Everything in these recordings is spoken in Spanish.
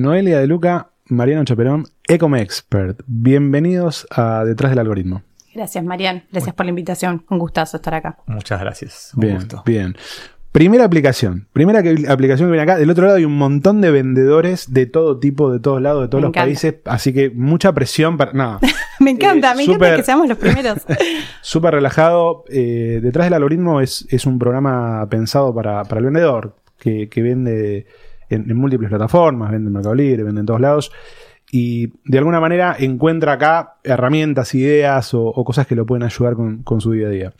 Noelia de Luca, Mariano Chaperón, Ecom Expert. Bienvenidos a Detrás del Algoritmo. Gracias, Marian. Gracias por la invitación. Un gustazo estar acá. Muchas gracias. Un Bien, gusto. bien. Primera aplicación. Primera que- aplicación que viene acá. Del otro lado hay un montón de vendedores de todo tipo, de todos lados, de todos Me los encanta. países. Así que mucha presión para. Nada. Me encanta, Eh, me súper- encanta que seamos los primeros. Súper relajado. Eh, detrás del algoritmo es, es un programa pensado para, para el vendedor que, que vende en, en múltiples plataformas, vende en Mercado Libre, vende en todos lados. Y de alguna manera encuentra acá herramientas, ideas o, o cosas que lo pueden ayudar con, con su día a día.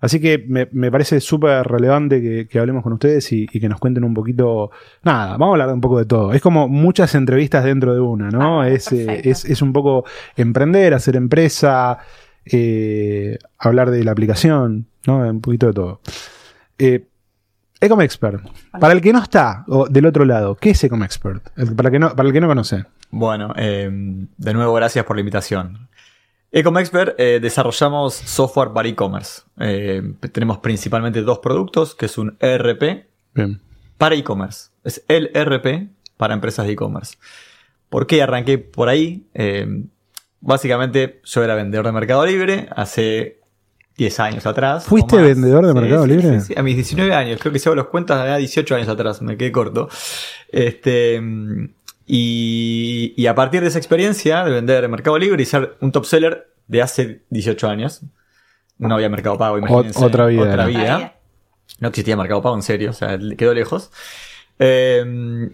Así que me, me parece súper relevante que, que hablemos con ustedes y, y que nos cuenten un poquito. Nada, vamos a hablar un poco de todo. Es como muchas entrevistas dentro de una, ¿no? Ah, es, eh, es, es un poco emprender, hacer empresa, eh, hablar de la aplicación, ¿no? Un poquito de todo. Eh, Ecom Expert. Para el que no está o del otro lado, ¿qué es Ecom Expert? El- Para el que no, para el que no conoce. Bueno, eh, de nuevo, gracias por la invitación. Ecom Expert eh, desarrollamos software para e-commerce. Eh, tenemos principalmente dos productos, que es un ERP Bien. para e-commerce. Es el ERP para empresas de e-commerce. ¿Por qué arranqué por ahí? Eh, básicamente, yo era vendedor de Mercado Libre hace 10 años atrás. ¿Fuiste vendedor de Sí, Mercado sí, Libre? sí, sí. A mis 19 años, creo que si hago los cuentas, era 18 años atrás, me quedé corto. Este, y, y a partir de esa experiencia de vender en Mercado Libre y ser un top seller de hace 18 años, no había Mercado Pago, imagínense. otra vida Otra vida. No existía Mercado Pago en serio, o sea, quedó lejos. Eh,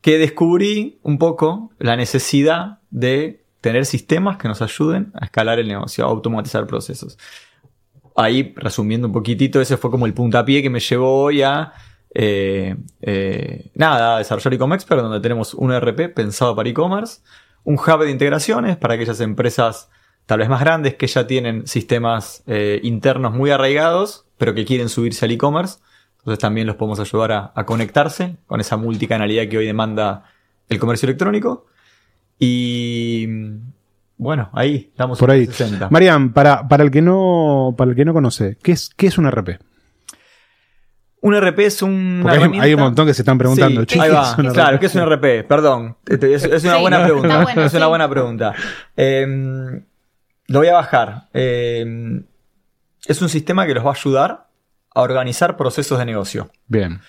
que descubrí un poco la necesidad de tener sistemas que nos ayuden a escalar el negocio, a automatizar procesos. Ahí, resumiendo un poquitito, ese fue como el puntapié que me llevó hoy a eh, eh, nada, a desarrollar Ecom Expert, donde tenemos un ERP pensado para e-commerce, un hub de integraciones para aquellas empresas tal vez más grandes que ya tienen sistemas eh, internos muy arraigados, pero que quieren subirse al e-commerce. Entonces también los podemos ayudar a, a conectarse con esa multicanalidad que hoy demanda el comercio electrónico. Y bueno, ahí damos Por ahí. 60. Marian, para, para el que no, para el que no conoce, ¿qué es, qué es un RP? Un RP es un. Hay, hay un montón que se están preguntando. Sí, "Che, ahí ¿qué va. es Claro, RP?" ¿qué es un RP? Perdón. Es, es una Sí, buena pregunta. bueno, es una buena pregunta. Eh, lo voy a bajar. Eh, es un sistema que los va a ayudar a organizar procesos de negocio. Bien.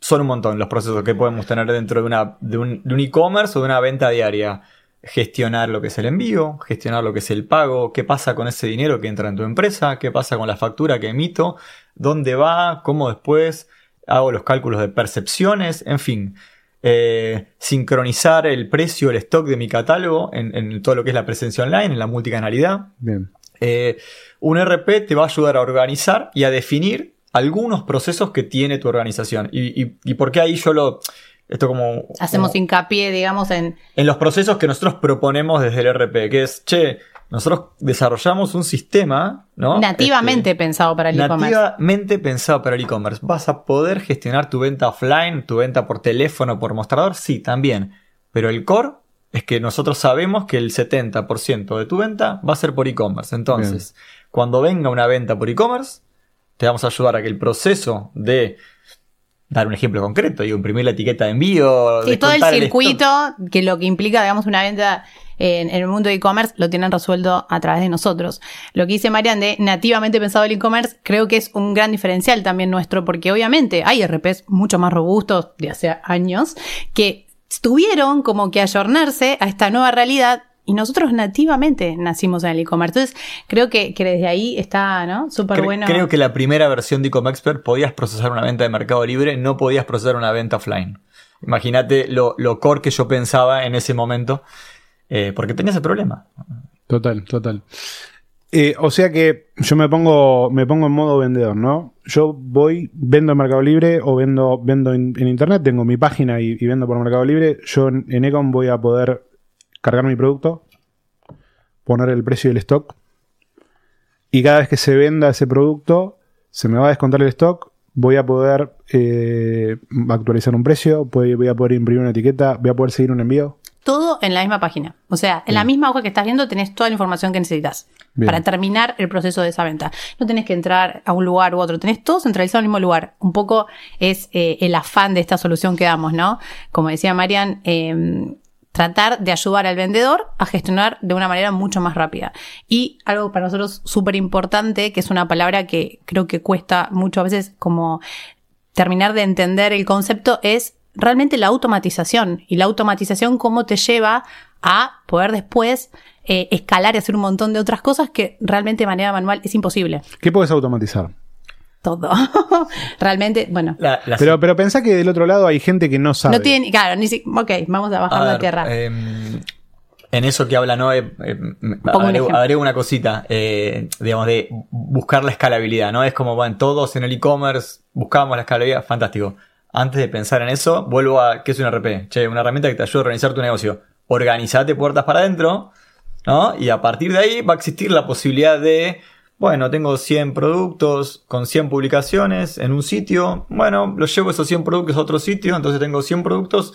Son un montón los procesos que podemos tener dentro de, una, de un de un e-commerce o de una venta diaria. Gestionar lo que es el envío, gestionar lo que es el pago, qué pasa con ese dinero que entra en tu empresa, qué pasa con la factura que emito, dónde va, cómo después hago los cálculos de percepciones, en fin. Eh, sincronizar el precio, el stock de mi catálogo en, en todo lo que es la presencia online, en la multicanalidad. Bien. Eh, un RP te va a ayudar a organizar y a definir algunos procesos que tiene tu organización. Y, y- y por qué ahí yo lo... Esto como... Hacemos como- hincapié, digamos, en. en los procesos que nosotros proponemos desde el RP, que es, che, nosotros desarrollamos un sistema, ¿no? Nativamente Este, pensado para el e-commerce. nativamente pensado para el e-commerce. ¿Vas a poder gestionar tu venta offline, tu venta por teléfono, por mostrador? Sí, también. Pero el core es que nosotros sabemos que el 70% de tu venta va a ser por e-commerce. Entonces, cuando venga una venta por e-commerce, te vamos a ayudar a que el proceso de dar un ejemplo concreto, digo, imprimir la etiqueta de envío, Sí, todo el circuito que lo que implica, digamos, una venta en, en el mundo de e-commerce lo tienen resuelto a través de nosotros. Lo que dice Marian de nativamente pensado el e-commerce, creo que es un gran diferencial también nuestro, porque obviamente hay RPs mucho más robustos de hace años que tuvieron como que ayornarse a esta nueva realidad. Y nosotros nativamente nacimos en el e-commerce. Entonces, creo que, que desde ahí está, ¿no? Súper Cre- bueno. Creo que la primera versión de Ecom Expert podías procesar una venta de Mercado Libre, no podías procesar una venta offline. Imagínate lo, lo core que yo pensaba en ese momento, eh, porque tenía ese problema. Total, total. Eh, o sea que yo me pongo, me pongo en modo vendedor, ¿no? Yo voy, vendo en Mercado Libre o vendo, vendo en, en Internet, tengo mi página y, y vendo por Mercado Libre. Yo en, en Ecom voy a poder cargar mi producto, poner el precio del stock y cada vez que se venda ese producto, se me va a descontar el stock, voy a poder eh, actualizar un precio, voy, a poder imprimir una etiqueta, voy a poder seguir un envío. Todo en la misma página. O sea, en la misma hoja que estás viendo tenés toda la información que necesitas Bien. para terminar el proceso de esa venta. No tenés que entrar a un lugar u otro, tenés todo centralizado en el mismo lugar. Un poco es eh, el afán de esta solución que damos, ¿no? Como decía Marian, eh, tratar de ayudar al vendedor a gestionar de una manera mucho más rápida. Y algo para nosotros súper importante, que es una palabra que creo que cuesta mucho a veces como terminar de entender el concepto, es realmente la automatización. Y la automatización cómo te lleva a poder después eh, escalar y hacer un montón de otras cosas que realmente de manera manual es imposible. ¿Qué puedes automatizar? Todo. realmente, bueno. La- la- Pero, pero pensá que del otro lado hay gente que no sabe. No tiene, claro, ni si, ok, vamos a bajar A la ver, tierra. em, en eso que habla Noé, eh, un agrego, una cosita, eh, digamos, de buscar la escalabilidad, ¿no? Es como, van todos en el e-commerce, buscamos la escalabilidad, fantástico. Antes de pensar en eso, vuelvo a, ¿qué es un RP? Che, una herramienta que te ayuda a organizar tu negocio. Organizate puertas para adentro, ¿no? Y a partir de ahí va a existir la posibilidad de, bueno, tengo 100 productos con 100 publicaciones en un sitio, bueno, los llevo esos 100 productos a otro sitio, entonces tengo 100 productos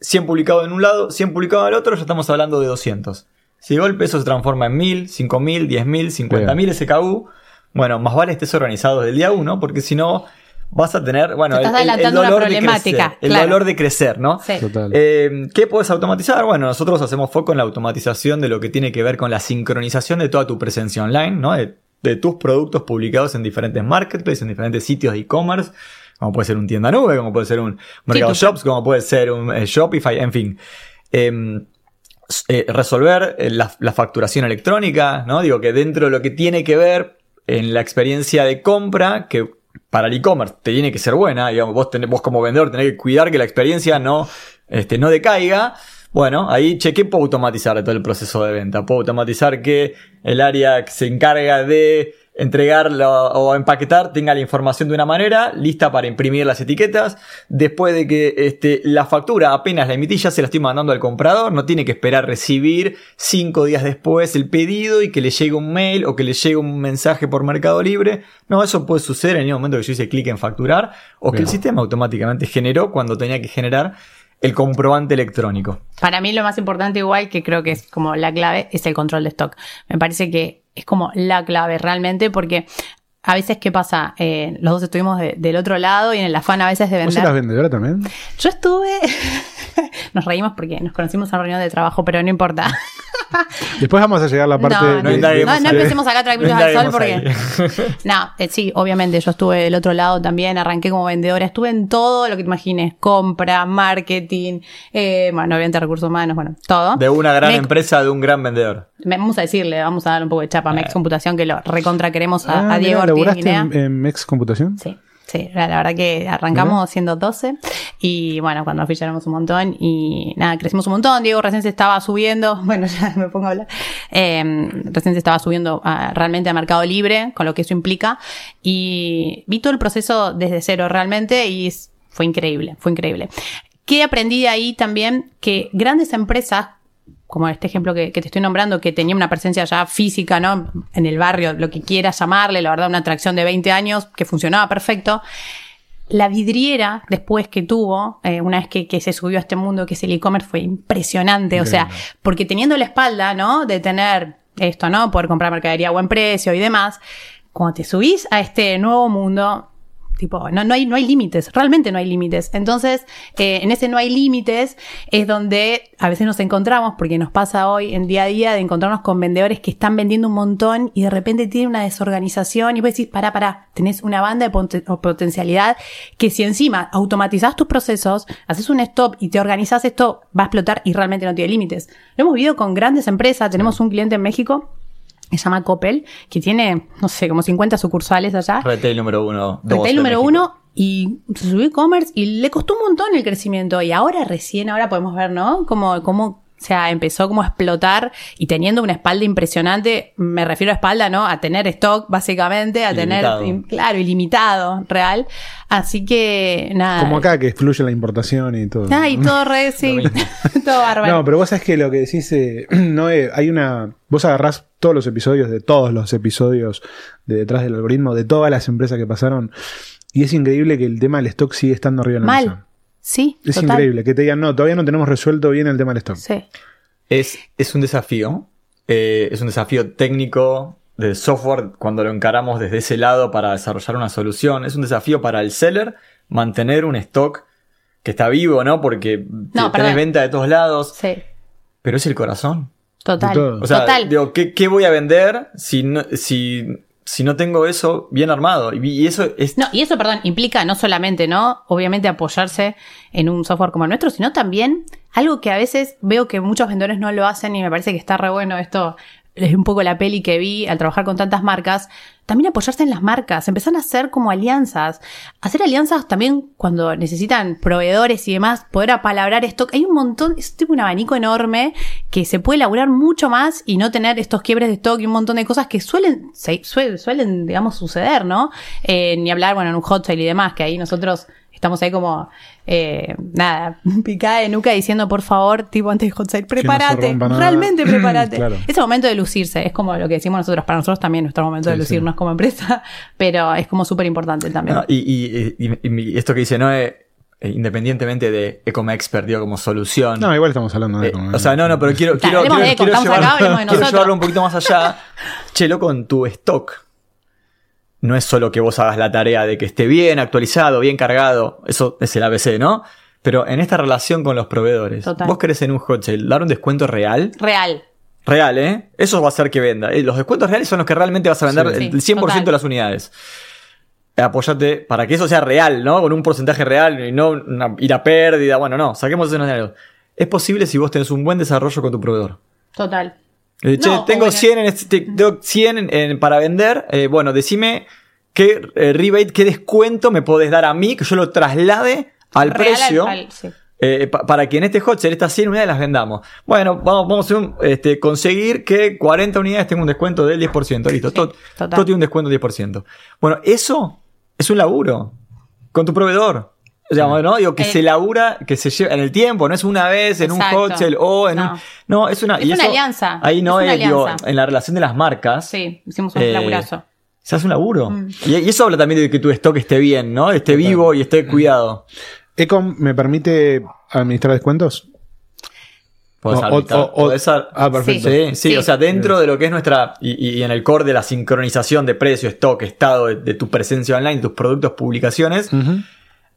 100 publicados en un lado, 100 publicados en el otro, ya estamos hablando de 200. Si de golpe eso se transforma en 1000, 5000, 10000, 50000 SKU, bueno, más vale estés organizado desde el día 1, porque si no vas a tener, bueno, estás adelantando una de problemática, crecer, el claro. dolor de crecer, ¿no? Sí. Total. Eh, ¿Qué puedes automatizar? Bueno, nosotros hacemos foco en la automatización de lo que tiene que ver con la sincronización de toda tu presencia online, ¿no? De, de tus productos publicados en diferentes marketplaces, en diferentes sitios de e-commerce, como puede ser un tienda nube, como puede ser un Mercado tu- Shops, como puede ser un eh, Shopify, en fin. Em, eh, resolver eh, la, la facturación electrónica, ¿no? Digo que dentro de lo que tiene que ver en la experiencia de compra, que para el e-commerce te tiene que ser buena, digamos, vos, tenés, vos como vendedor tenés que cuidar que la experiencia no, este, no decaiga. Bueno, ahí, che, ¿qué puedo automatizar todo el proceso de venta? Puedo automatizar que el área que se encarga de entregarlo o empaquetar tenga la información de una manera, lista para imprimir las etiquetas. Después de que este, la factura apenas la emití, ya se la estoy mandando al comprador, no tiene que esperar recibir cinco días después el pedido y que le llegue un mail o que le llegue un mensaje por Mercado Libre. No, eso puede suceder en el momento que yo hice clic en facturar o que el sistema automáticamente generó cuando tenía que generar el comprobante electrónico. Para mí lo más importante igual, que creo que es como la clave, es el control de stock. Me parece que es como la clave realmente porque a veces, ¿qué pasa? Eh, los dos estuvimos de- del otro lado y en el afán a veces de ¿Vos vender. eras vendedora también? Yo estuve... nos reímos porque nos conocimos en reunión de trabajo, pero no importa. Después vamos a llegar a la parte no, de- no, de- no, indaguemos no ahí. empecemos acá tranquilos No al sol porque... No, eh, sí, obviamente, yo estuve del otro lado también, arranqué como vendedora, estuve en todo lo que te imagines, compra, marketing, eh, bueno, obviamente recursos humanos, bueno, todo. De una gran Me- empresa, de un gran vendedor. me- vamos a decirle, vamos a dar un poco de chapa a Mex Computación, que lo recontra queremos a, Ah, a Diego mirá, Ortiz ¿laburaste Guinea. en, en Mex Computación? Sí, sí, la, la verdad que arrancamos siendo 12 y bueno, cuando nos ficháramos un montón y nada, crecimos un montón. Diego recién se estaba subiendo, bueno, ya me pongo a hablar, eh, recién se estaba subiendo a- realmente a Mercado Libre, con lo que eso implica y vi todo el proceso desde cero realmente y fue increíble, fue increíble. ¿Qué aprendí de ahí también? Que grandes empresas como este ejemplo que, que te estoy nombrando, que tenía una presencia ya física, ¿no? En el barrio, lo que quieras llamarle, la verdad, una atracción de 20 años que funcionaba perfecto. La vidriera, después que tuvo, eh, una vez que, que se subió a este mundo que es el e-commerce, fue impresionante. O sea, porque teniendo la espalda, ¿no? De tener esto, ¿no? Poder comprar mercadería a buen precio y demás. Cuando te subís a este nuevo mundo, Tipo, no, no hay, no hay límites, realmente no hay límites. Entonces, eh, en ese no hay límites es donde a veces nos encontramos, porque nos pasa hoy en día a día de encontrarnos con vendedores que están vendiendo un montón y de repente tienen una desorganización y vos decís, pará, pará, tenés una banda de potencialidad que si encima automatizás tus procesos, haces un stop y te organizás esto, va a explotar y realmente no tiene límites. Lo hemos vivido con grandes empresas, tenemos un cliente en México se llama Coppel, que tiene, no sé, como 50 sucursales allá. Retail número uno. Retail número México. uno y se subió e-commerce y le costó un montón el crecimiento y ahora recién, ahora podemos ver, ¿no? Como, como O sea, empezó como a explotar y teniendo una espalda impresionante, me refiero a espalda, ¿no? A tener stock, básicamente, a Ilimitado. tener, claro, ilimitado, real. Así que, nada. Como acá que fluye la importación y todo. Ah, y todo re, sí. todo bárbaro. No, pero vos sabés que lo que decís, eh, no es- hay una. Vos agarrás todos los episodios de todos los episodios de detrás del algoritmo, de todas las empresas que pasaron, y es increíble que el tema del stock sigue estando arriba en la mesa. Sí, Es total. increíble que te digan, no, todavía no tenemos resuelto bien el tema del stock. Sí. Es, es un desafío. eh, es un desafío técnico del software cuando lo encaramos desde ese lado para desarrollar una solución. Es un desafío para el seller mantener un stock que está vivo, ¿no? Porque No, tenés perdón. venta de todos lados. Sí. Pero es el corazón. Total. O sea, Total. digo, ¿qué, qué voy a vender si no, si, si no tengo eso bien armado? Y, eso es... No, y eso, perdón, implica no solamente, ¿no? Obviamente apoyarse en un software como el nuestro, sino también algo que a veces veo que muchos vendedores no lo hacen y me parece que está re bueno esto. Es un poco la peli que vi al trabajar con tantas marcas. También apoyarse en las marcas, empezar a hacer como alianzas. Hacer alianzas también cuando necesitan proveedores y demás, poder apalabrar esto. Hay un montón, es tipo un abanico enorme que se puede elaborar mucho más y no tener estos quiebres de stock y un montón de cosas que suelen, se- suel- suelen, digamos, suceder, ¿no? Eh, ni hablar, bueno, en un hot sale y demás, que ahí nosotros estamos ahí como, eh, nada, picada de nuca diciendo, por favor, tipo antes de hot sale, prepárate, nada. realmente prepárate. Claro. Ese momento de lucirse, es como lo que decimos nosotros, para nosotros también nuestro momento de Sí, lucirnos como empresa, pero es como súper importante también. No, y, y- y- y- y esto que dice Noé, eh, independientemente de Ecom Expert, digo, como solución. No, igual estamos hablando de Eh, como- o sea, no, no, pero quiero, quiero, quiero- de quiero estamos acá, llevarlo- de quiero llevarlo un poquito más allá. che, loco, en tu stock. No es solo que vos hagas la tarea de que esté bien actualizado, bien cargado. Eso es el ABC, ¿no? Pero en esta relación con los proveedores, Total. vos querés en un hot sale dar un descuento real. Real. Real, ¿eh? Eso va a hacer que venda. Eh, Los descuentos reales son los que realmente vas a vender Sí. el 100% total. de las unidades. Apóyate para que eso sea real, ¿no? Con un porcentaje real y no una, ir a pérdida. Bueno, no, saquemos esos. Es posible si vos tenés un buen desarrollo con tu proveedor. Total. Eh, che, No, tengo bueno. 100, en este- tengo 100 en- en- para vender. eh, bueno, decime qué eh, rebate, qué descuento me podés dar a mí, que yo lo traslade al Real precio. al- sí. Eh, pa- para que en este hot sale estas 100 unidades las vendamos. Bueno, vamos, vamos a un, este, conseguir que 40 unidades tengan un descuento del 10%. Listo, Sí, todo, todo tiene un descuento del 10%. Bueno, eso es un laburo con tu proveedor. O sea, ¿no? Digo, que Eh, se labura, que se lleva en el tiempo, no es una vez en Exacto. un hot sale o en No. un. No, es una. Es y una eso- alianza, Ahí no es digo, en la relación de las marcas. Sí, hicimos un Eh, laburazo. Se hace un laburo. Mm. Y, y eso habla también de que tu stock esté bien, ¿no? Esté vivo y esté cuidado. Ecom me permite administrar descuentos. Podés O- o- arbitrar, o- ah, perfecto. Sí, sí, Sí. o sea, dentro de lo que es nuestra, y, y en el core de la sincronización de precio, stock, estado de, de tu presencia online, tus productos, publicaciones, Ujú.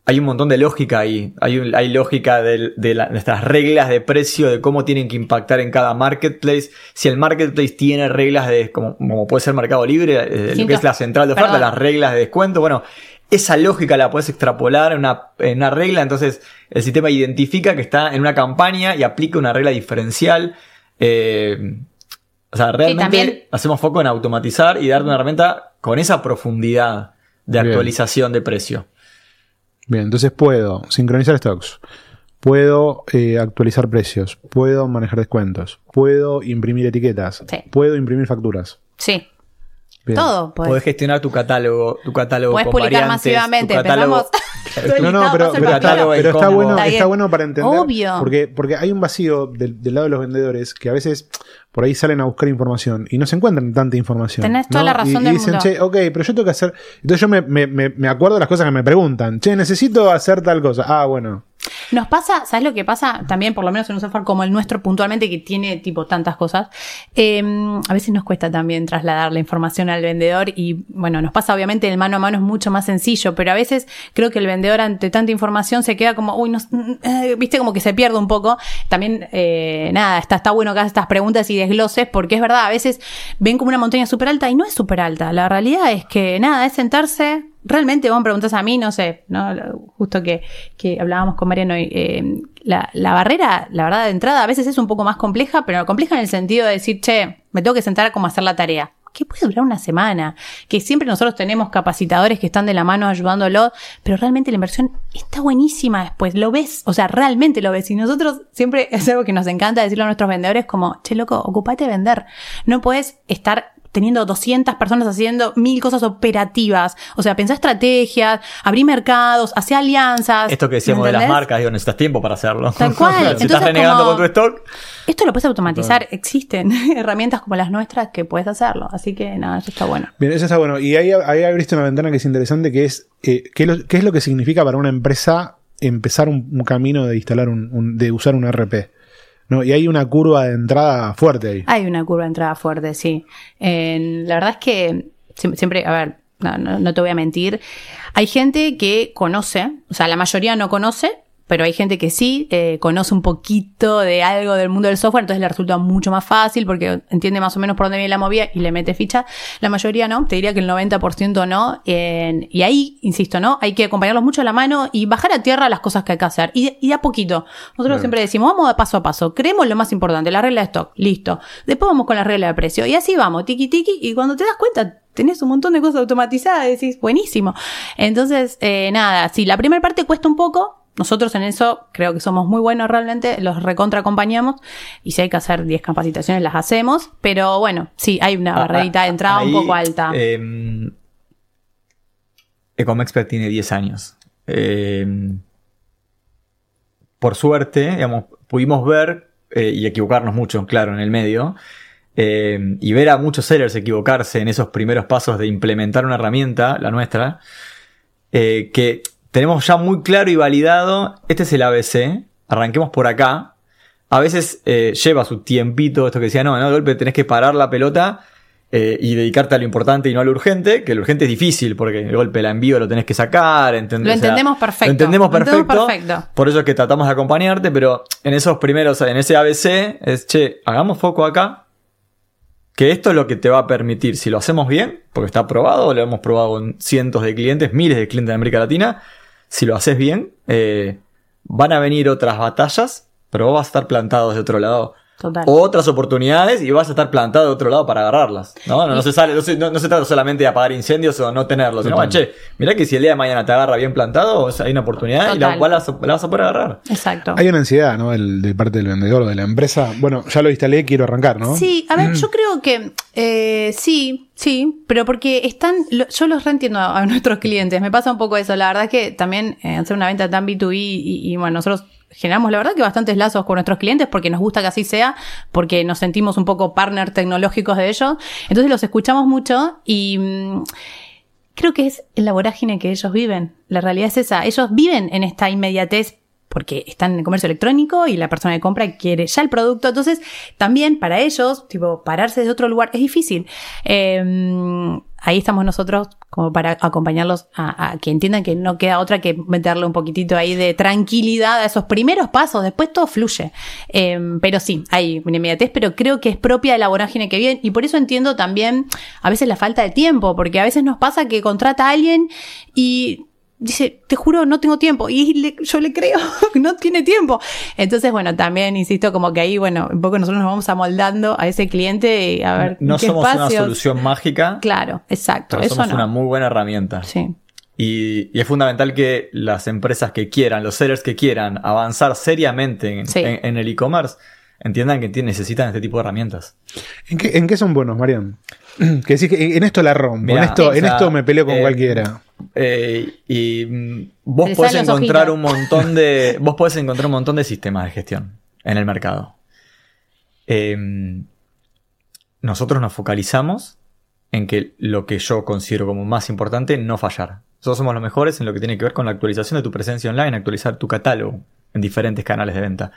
Hay un montón de lógica ahí. Hay, un- hay lógica del- de, la- nuestras reglas de precio, de cómo tienen que impactar en cada marketplace. Si el marketplace tiene reglas de, como, como puede ser Mercado Libre, eh, lo que es la central de oferta, Perdón. las reglas de descuento, bueno, esa lógica la puedes extrapolar en una, en una regla, entonces el sistema identifica que está en una campaña y aplica una regla diferencial. Eh, o sea, realmente también- hacemos foco en automatizar y darte una herramienta con esa profundidad de Bien. actualización de precio. Bien, entonces puedo sincronizar stocks, puedo eh, actualizar precios, puedo manejar descuentos, puedo imprimir etiquetas, Sí. puedo imprimir facturas. Sí. Bien. Todo. Podés Podés, gestionar tu catálogo, tu catálogo podés con publicar variantes, masivamente. tu catálogo- Empezamos. No, no, pero, catálogo está, bueno, Está bueno para entender. Obvio. Porque, porque hay un vacío del, del lado de los vendedores que a veces por ahí salen a buscar información y no se encuentran tanta información. Tenés toda ¿no? la razón y, del y dicen, mundo. che, ok, pero yo tengo que hacer. Entonces yo me, me, me, me acuerdo de las cosas que me preguntan. Che, necesito hacer tal cosa. Ah, bueno. Nos pasa, ¿sabes lo que pasa? También, por lo menos en un software como el nuestro, puntualmente, que tiene tipo tantas cosas. eh, a veces nos cuesta también trasladar la información al vendedor y, bueno, nos pasa obviamente el mano a mano es mucho más sencillo, pero a veces creo que el vendedor ante tanta información se queda como, uy, eh, viste, como que se pierde un poco. También, eh, nada, está, está bueno que hagas estas preguntas y desgloses, porque es verdad, a veces ven como una montaña súper alta y no es súper alta. La realidad es que, nada, es sentarse, realmente vos me preguntás a mí, no sé, ¿no? Justo que, que hablábamos con Mariano, y, eh, la, la barrera, la verdad, de entrada a veces es un poco más compleja, pero compleja en el sentido de decir, che, me tengo que sentar a hacer la tarea. que puede durar una semana, que siempre nosotros tenemos capacitadores que están de la mano ayudándolo, pero realmente la inversión está buenísima después, lo ves, o sea, realmente lo ves. Y nosotros siempre es algo que nos encanta decirle a nuestros vendedores como, che loco, ocupate de vender. No puedes estar teniendo 200 personas haciendo mil cosas operativas. O sea, pensá estrategias, abrí mercados, hacé alianzas. Esto que decíamos ¿me de las marcas, digo, necesitas tiempo para hacerlo. Tal cual. si Entonces, estás renegando como- con tu stock, Esto lo puedes automatizar. Existen herramientas como las nuestras que puedes hacerlo. Así que nada, eso está bueno. Bien, eso está bueno. Y ahí, ahí abriste una ventana que es interesante, que es eh, ¿qué, es lo- qué es lo que significa para una empresa empezar un, un camino de instalar un, un- de usar un RP. ¿No? Y hay una curva de entrada fuerte ahí. Hay una curva de entrada fuerte, sí. En- la verdad es que siem- siempre, a ver, no, no- no te voy a mentir, hay gente que conoce, o sea, la mayoría no conoce, pero hay gente que sí eh, conoce un poquito de algo del mundo del software, entonces le resulta mucho más fácil porque entiende más o menos por dónde viene la movida y le mete ficha. La mayoría no, te diría que el 90% no. En- y ahí, insisto, ¿no? Hay que acompañarlos mucho a la mano y bajar a tierra las cosas que hay que hacer. Y, y a poquito. Nosotros siempre decimos, vamos de paso a paso. Creemos lo más importante, la regla de stock. Listo. Después vamos con la regla de precio. Y así vamos, tiki tiki. Y cuando te das cuenta, tenés un montón de cosas automatizadas. Decís, buenísimo. Entonces, eh, nada, si la primera parte cuesta un poco, nosotros en eso creo que somos muy buenos realmente, los recontra acompañamos y si hay que hacer 10 capacitaciones las hacemos, pero bueno, sí, hay una barrerita de entrada un poco alta. eh, Ecomexpert tiene 10 años. Eh, por suerte, digamos, pudimos ver eh, y equivocarnos mucho, claro, en el medio. eh, y ver a muchos sellers equivocarse en esos primeros pasos de implementar una herramienta, la nuestra, eh, que tenemos ya muy claro y validado, este es el ABC, arranquemos por acá. A veces eh, lleva su tiempito, esto que decía, no, no, de golpe tenés que parar la pelota eh, y dedicarte a lo importante y no a lo urgente, que lo urgente es difícil porque de golpe la envío lo tenés que sacar, ¿entendés? Lo O sea, entendemos perfecto. Lo entendemos Lo entendemos perfecto. perfecto. Por eso es que tratamos de acompañarte, pero en esos primeros, en ese ABC, es, che, hagamos foco acá, que esto es lo que te va a permitir, si lo hacemos bien, porque está probado, lo hemos probado con cientos de clientes, miles de clientes de América Latina, si lo haces bien, eh, van a venir otras batallas, pero vos vas a estar plantado de otro lado. Total. Otras oportunidades y vas a estar plantado de otro lado para agarrarlas. No, no, no se sale, no se, no- no se trata solamente de apagar incendios o no tenerlos. Sino, Total. che, mirá que si el día de mañana te agarra bien plantado, o sea, hay una oportunidad y la, Total. la vas a- la vas a poder agarrar. Exacto. Hay una ansiedad, ¿no? El- de parte del vendedor, de la empresa. Bueno, ya lo instalé, quiero arrancar, ¿no? Sí, a ver, yo creo que eh, sí, sí, pero porque están, lo- yo los reentiendo a, a nuestros clientes, me pasa un poco eso, la verdad es que también eh, hacer una venta tan B2B y, y, bueno, nosotros generamos la verdad que bastantes lazos con nuestros clientes porque nos gusta que así sea, porque nos sentimos un poco partner tecnológicos de ellos, entonces los escuchamos mucho y... mm, Creo que es la vorágine que ellos viven. La realidad es esa. Ellos viven en esta inmediatez porque están en el comercio electrónico y la persona que compra quiere ya el producto. Entonces, también para ellos, tipo, pararse de otro lugar es difícil. Eh, ahí estamos nosotros como para acompañarlos a, que entiendan que no queda otra que meterle un poquitito ahí de tranquilidad a esos primeros pasos. Después todo fluye. Eh, pero sí, hay una inmediatez, pero creo que es propia de la vorágine que viven y por eso entiendo también a veces la falta de tiempo, porque a veces nos pasa que contrata a alguien y dice, te juro, no tengo tiempo. Y le- yo le creo, no tiene tiempo. Entonces, bueno, también insisto, como que ahí, bueno, un poco nosotros nos vamos amoldando a ese cliente y a ver No qué somos una solución mágica, Claro, exacto. pero Eso somos no. una muy buena herramienta. Sí. Y, y es fundamental que las empresas que quieran, los sellers que quieran avanzar seriamente en, Sí. en- en el e-commerce, entiendan que necesitan este tipo de herramientas. ¿En qué, en qué son buenos, Marian? Que decís que en esto la rompo, Mirá, en esto, o en sea, esto me peleo con eh, cualquiera. Eh, y mm, vos podés encontrar un montón de. vos podés encontrar un montón de sistemas de gestión en el mercado. Eh, nosotros nos focalizamos en que lo que yo considero como más importante, no fallar. Nosotros somos los mejores en lo que tiene que ver con la actualización de tu presencia online, actualizar tu catálogo en diferentes canales de venta.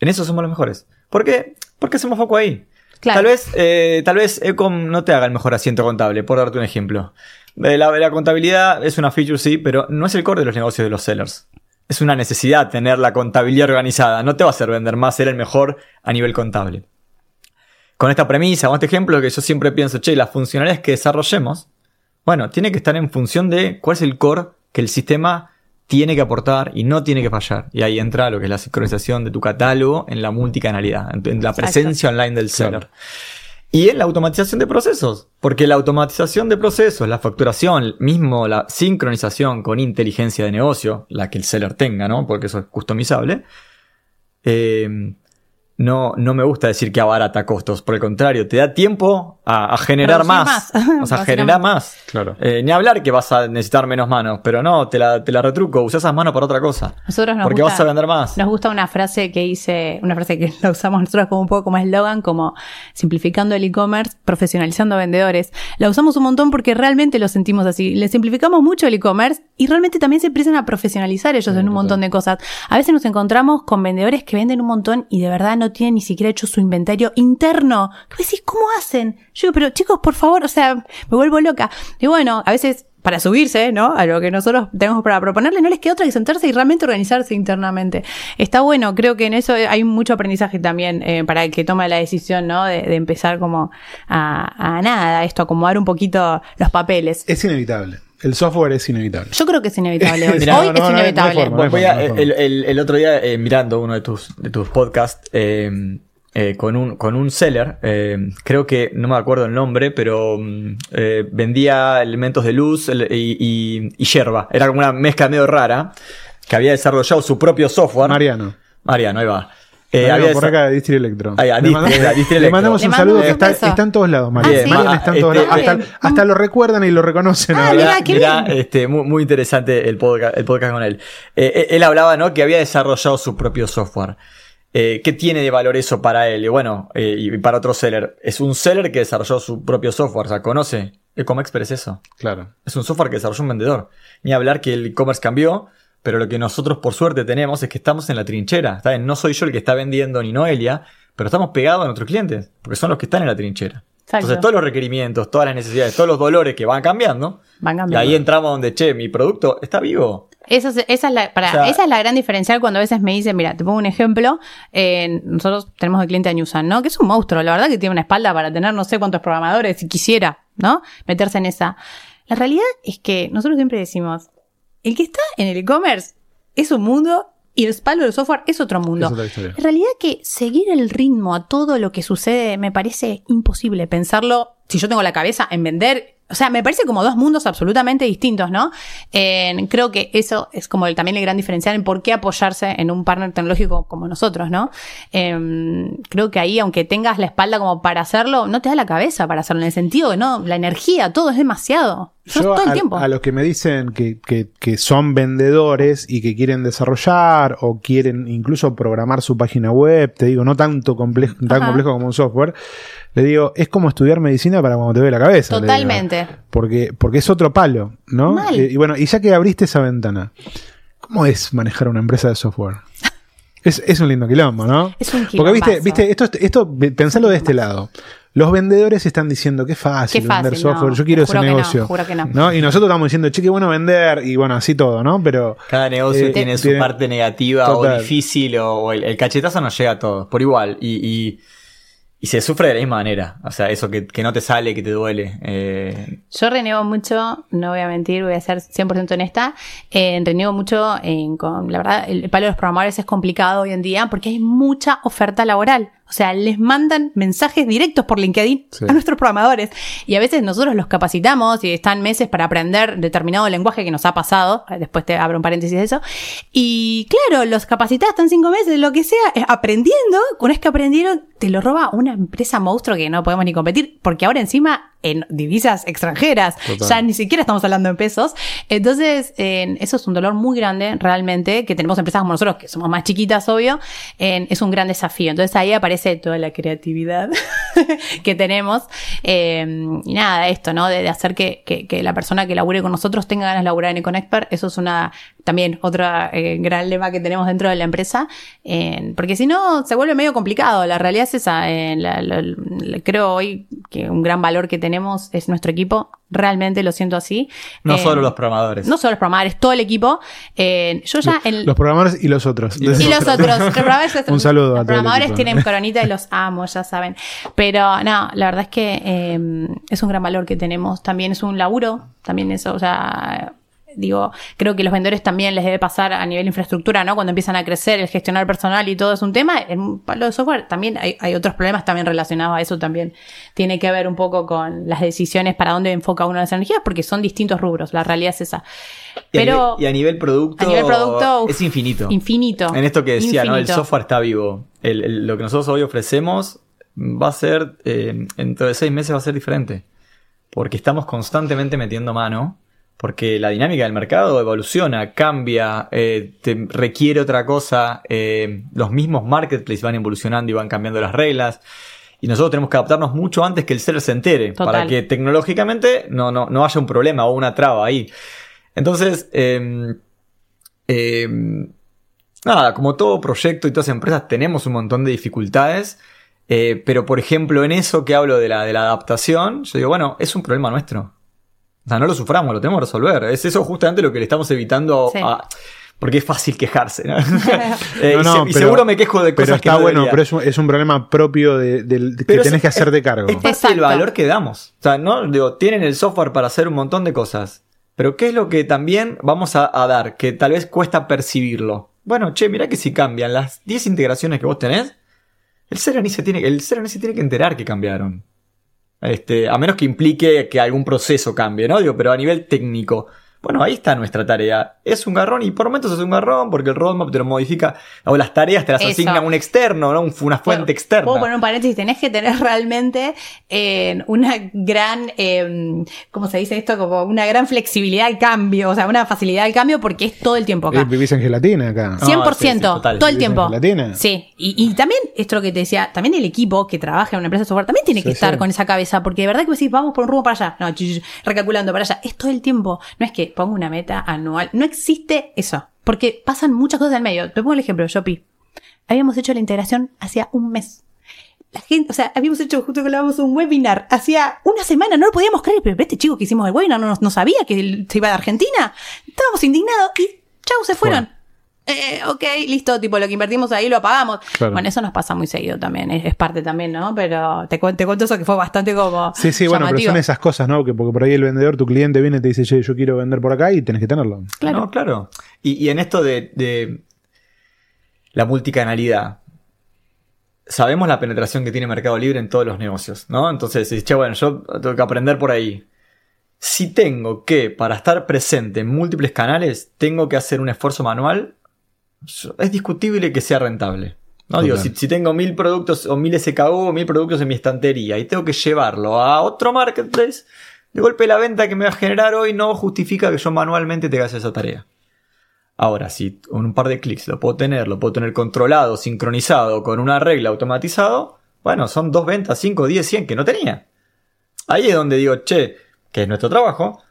En eso somos los mejores. ¿Por qué? Porque hacemos foco ahí. Claro. Tal vez, eh, tal vez Ecom no te haga el mejor asiento contable, por darte un ejemplo. Eh, La, la contabilidad es una feature, sí, pero no es el core de los negocios de los sellers. Es una necesidad tener la contabilidad organizada. No te va a hacer vender más ser el mejor a nivel contable. Con esta premisa, con este ejemplo, que yo siempre pienso, che, las funcionalidades que desarrollemos, bueno, tiene que estar en función de cuál es el core que el sistema tiene que aportar y no tiene que fallar. Y ahí entra lo que es la sincronización de tu catálogo en la multicanalidad, en, en la Exacto. presencia online del seller. y en la automatización de procesos. Porque la automatización de procesos, la facturación, mismo la sincronización con inteligencia de negocio, la que el seller tenga, ¿no? Porque eso es customizable. eh, no, no me gusta decir que abarata costos, por el contrario, te da tiempo a, a generar más. más, O sea, generar más. Claro. Eh, ni hablar que vas a necesitar menos manos, pero no, te la, te la retruco, usas esas manos para otra cosa. Nosotros nos Porque gusta, vas a vender más. Nos gusta una frase que hice, una frase que la usamos nosotros como un poco como eslogan, como simplificando el e-commerce, profesionalizando vendedores. La usamos un montón porque realmente lo sentimos así. Le simplificamos mucho el e-commerce y realmente también se empiezan a profesionalizar ellos en un montón de cosas. A veces nos encontramos con vendedores que venden un montón y de verdad no tienen ni siquiera hecho su inventario interno. ¿Qué decís? ¿Cómo hacen? Yo digo, pero chicos, por favor, o sea, me vuelvo loca. Y bueno, a veces para subirse, ¿no? A lo que nosotros tenemos para proponerles, no les queda otra que sentarse y realmente organizarse internamente. Está bueno, creo que en eso hay mucho aprendizaje también eh, para el que toma la decisión, ¿no? De, de empezar como a, a nada, esto, acomodar un poquito los papeles. Es inevitable. El software es inevitable. Yo creo que es inevitable hoy. Mirá, hoy no, es no, no inevitable. forma. Forma, el otro día, eh, mirando uno de tus, de tus podcasts, eh, eh, con, un, con un seller, eh, creo que, no me acuerdo el nombre, pero mm, eh, vendía elementos de luz y, y, y yerba. Era como una mezcla medio rara, que había desarrollado su propio software. Mariano. Mariano, ahí va. Eh, Mariano había por acá de Distri Electro. Ahí, a Le Distri- mandamos- a Le mandamos un saludo. un Está, está en todos lados, Mariano. Ah, ¿sí? Mariano está en Ah, todos este- lados. Hasta, hasta lo recuerdan y lo reconocen. Ah, mirá, qué mirá, bien. este, muy, muy interesante el podcast, el podcast con él. Eh, eh, él hablaba, ¿no? Que había desarrollado su propio software. Eh, ¿Qué tiene de valor eso para él? Y bueno, eh, y para otro seller. Es un seller que desarrolló su propio software. O sea, conoce. Ecomexpert es eso. Claro. Es un software que desarrolló un vendedor. Ni hablar que el e-commerce cambió, pero lo que nosotros por suerte tenemos es que estamos en la trinchera. ¿está bien? No soy yo el que está vendiendo ni Noelia, pero estamos pegados a nuestros clientes, porque son los que están en la trinchera. Exacto. Entonces todos los requerimientos, todas las necesidades, todos los dolores que van cambiando, Van y cambiando. ahí entramos donde, che, mi producto está vivo. Esa es, esa, es la, para, O sea- esa es la gran diferencial cuando a veces me dicen, mira, te pongo un ejemplo, eh, nosotros tenemos el cliente Newsan, ¿no? Que es un monstruo, la verdad que tiene una espalda para tener no sé cuántos programadores, si quisiera, ¿no? Meterse en esa. La realidad es que nosotros siempre decimos, el que está en el e-commerce es un mundo y el palo del software es otro mundo. Es. En realidad que seguir el ritmo a todo lo que sucede me parece imposible pensarlo si yo tengo la cabeza en vender. O sea, me parece como dos mundos absolutamente distintos, ¿no? Eh, creo que eso es como el- también el gran diferencial en por qué apoyarse en un partner tecnológico como nosotros, ¿no? Eh, creo que ahí, aunque tengas la espalda como para hacerlo, no te da la cabeza para hacerlo, en el sentido de no, la energía, todo es demasiado. Yo todo el a, tiempo. a los que me dicen que, que- que son vendedores y que quieren desarrollar o quieren incluso programar su página web, te digo, no tanto complejo, tan Ajá. complejo como un software, le digo, es como estudiar medicina para cuando te ve la cabeza. digo. Totalmente. porque, porque es otro palo, ¿no? Mal. Eh, y bueno, y ya que abriste esa ventana, ¿cómo es manejar una empresa de software? Es, es un lindo quilombo, ¿no? Es un Porque viste, viste, esto, esto, pensalo de este lado. Los vendedores están diciendo que fácil, Qué fácil, vender software, no, yo quiero ese que no, negocio. juro que no. Y nosotros estamos diciendo, che, qué bueno vender, y bueno, así todo, ¿no? Pero Cada negocio Eh, tiene su tiene- parte negativa Total. o difícil o, o el, el cachetazo nos llega a todos, por igual. Y, y, y se sufre de la misma manera. O sea, eso que, que no te sale, que te duele. Eh, Yo reniego mucho, no voy a mentir, voy a ser 100% honesta, eh, reniego mucho en, con, la verdad, el palo de los programadores es complicado hoy en día porque hay mucha oferta laboral. O sea, les mandan mensajes directos por LinkedIn Sí. a nuestros programadores. Y a veces nosotros los capacitamos y están meses para aprender determinado lenguaje que nos ha pasado. Eh, Después te abro un paréntesis de eso. Y claro, los capacitás, están cinco meses, lo que sea, eh, aprendiendo. Una vez que aprendieron, te lo roba una empresa monstruo que no podemos ni competir. Porque ahora encima, en divisas extranjeras, Total. ya ni siquiera estamos hablando en pesos. Entonces, eh, eso es un dolor muy grande realmente, que tenemos empresas como nosotros, que somos más chiquitas, obvio, eh, es un gran desafío. Entonces ahí aparece toda la creatividad que tenemos. eh, y nada, esto, ¿no? De, hacer que, que- que la persona que labure con nosotros tenga ganas de laburar en Econexpert, eso es una, también otra eh, gran lema que tenemos dentro de la empresa, eh, porque si no, se vuelve medio complicado. La realidad es esa. eh, la- la- la- creo hoy que un gran valor que tenemos es nuestro equipo. Realmente lo siento así. no Eh, solo los programadores. no solo los programadores, todo el equipo. Eh, yo ya en, los programadores y los otros. Y los y los otros. Los programadores, Un saludo a todo Los el programadores tienen coronita y los amo, ya saben. Pero no, la verdad es que eh, es un gran valor que tenemos. También es un laburo. También eso, o sea, digo, creo que los vendedores también les debe pasar a nivel infraestructura, ¿no? Cuando empiezan a crecer, el gestionar personal y todo es un tema. En un palo de software también hay, hay otros problemas también relacionados a eso también. Tiene que ver un poco con las decisiones para dónde enfoca uno las energías, porque son distintos rubros, la realidad es esa. Y a Pero nivel- y a nivel producto, a nivel producto, uf, es infinito. infinito. En esto que decía, ¿no? El software está vivo. El- el- lo que nosotros hoy ofrecemos va a ser, eh, dentro de seis meses va a ser diferente. Porque estamos constantemente metiendo mano. Porque la dinámica del mercado evoluciona, cambia, eh, te requiere otra cosa. eh, los mismos marketplaces van evolucionando y van cambiando las reglas. Y nosotros tenemos que adaptarnos mucho antes que el seller se entere. Total. Para que tecnológicamente no, no, no haya un problema o una traba ahí. Entonces, eh, eh, nada, como todo proyecto y todas empresas tenemos un montón de dificultades. eh, pero por ejemplo, en eso que hablo de la, de la adaptación, yo digo, bueno, es un problema nuestro. O sea, no lo suframos, lo tenemos que resolver. Es eso justamente lo que le estamos evitando Sí. a- porque es fácil quejarse, ¿no? Eh, No, y, no, se- y pero- seguro me quejo de Pero cosas que está no bueno, pero es un, es un problema propio de, del- que Pero tenés es- que hacerte cargo. Es Exacto. del valor que damos. O sea, no digo, tienen el software para hacer un montón de cosas. Pero ¿qué es lo que también vamos a, a dar? Que tal vez cuesta percibirlo. Bueno, che, mira que si cambian las 10 integraciones que vos tenés, el seller ni se tiene, el seller ni se tiene que enterar que cambiaron. Este, a menos que implique que algún proceso cambie, ¿no? Digo, pero a nivel técnico. Bueno, ahí está nuestra tarea. Es un garrón y por momentos es un garrón porque el roadmap te lo modifica. O las tareas te las Eso. asigna un externo, ¿no? Un- Una fuente externa. Puedo poner un paréntesis, tenés que tener realmente eh, una gran, eh, ¿cómo se dice esto? Como una gran flexibilidad al cambio, o sea, una facilidad al cambio porque es todo el tiempo Eh, acá. vivís en gelatina acá. Sí. 100%, No, sí, sí, total. todo el ¿Vivís en tiempo. gelatina? Sí, y, y también, esto lo que te decía, también el equipo que trabaja en una empresa de software también tiene que Sí, estar sí. con esa cabeza, porque de verdad que vos decís, vamos por un rumbo para allá, no, recalculando para allá, es todo el tiempo, no es que pongo una meta anual, no existe eso, porque pasan muchas cosas al medio. Te pongo el ejemplo, Shopee. Habíamos hecho la integración hacía un mes. La gente, o sea, habíamos hecho justo que hablábamos un webinar hacía una semana, no lo podíamos creer, pero este chico que hicimos el webinar no, no sabía que se iba de Argentina. Estábamos indignados y chau, se fueron. Eh, ok, listo, tipo lo que invertimos ahí lo apagamos. Claro. Bueno, eso nos pasa muy seguido también, es, es parte también, ¿no? Pero te, cu- te cuento eso que fue bastante como. Sí, sí, bueno, pero llamativo. son esas cosas, ¿no? Que porque por ahí el vendedor, tu cliente viene y te dice, che, yo quiero vender por acá y tenés que tenerlo. Claro. No, claro. Y, y en esto de, de la multicanalidad, sabemos la penetración que tiene Mercado Libre en todos los negocios, ¿no? Entonces, dices, che, bueno, yo tengo que aprender por ahí. Si tengo que, para estar presente en múltiples canales, tengo que hacer un esfuerzo manual, es discutible que sea rentable. ¿no? Digo, si, si tengo mil productos o mil SKU o mil productos en mi estantería y tengo que llevarlo a otro marketplace, de golpe la venta que me va a generar hoy no justifica que yo manualmente que hacer esa tarea. Ahora, si con un par de clics lo puedo tener, lo puedo tener controlado, sincronizado, con una regla automatizado, bueno, son dos ventas, 5, 10, 100 que no tenía. Ahí es donde digo, che, que es nuestro trabajo,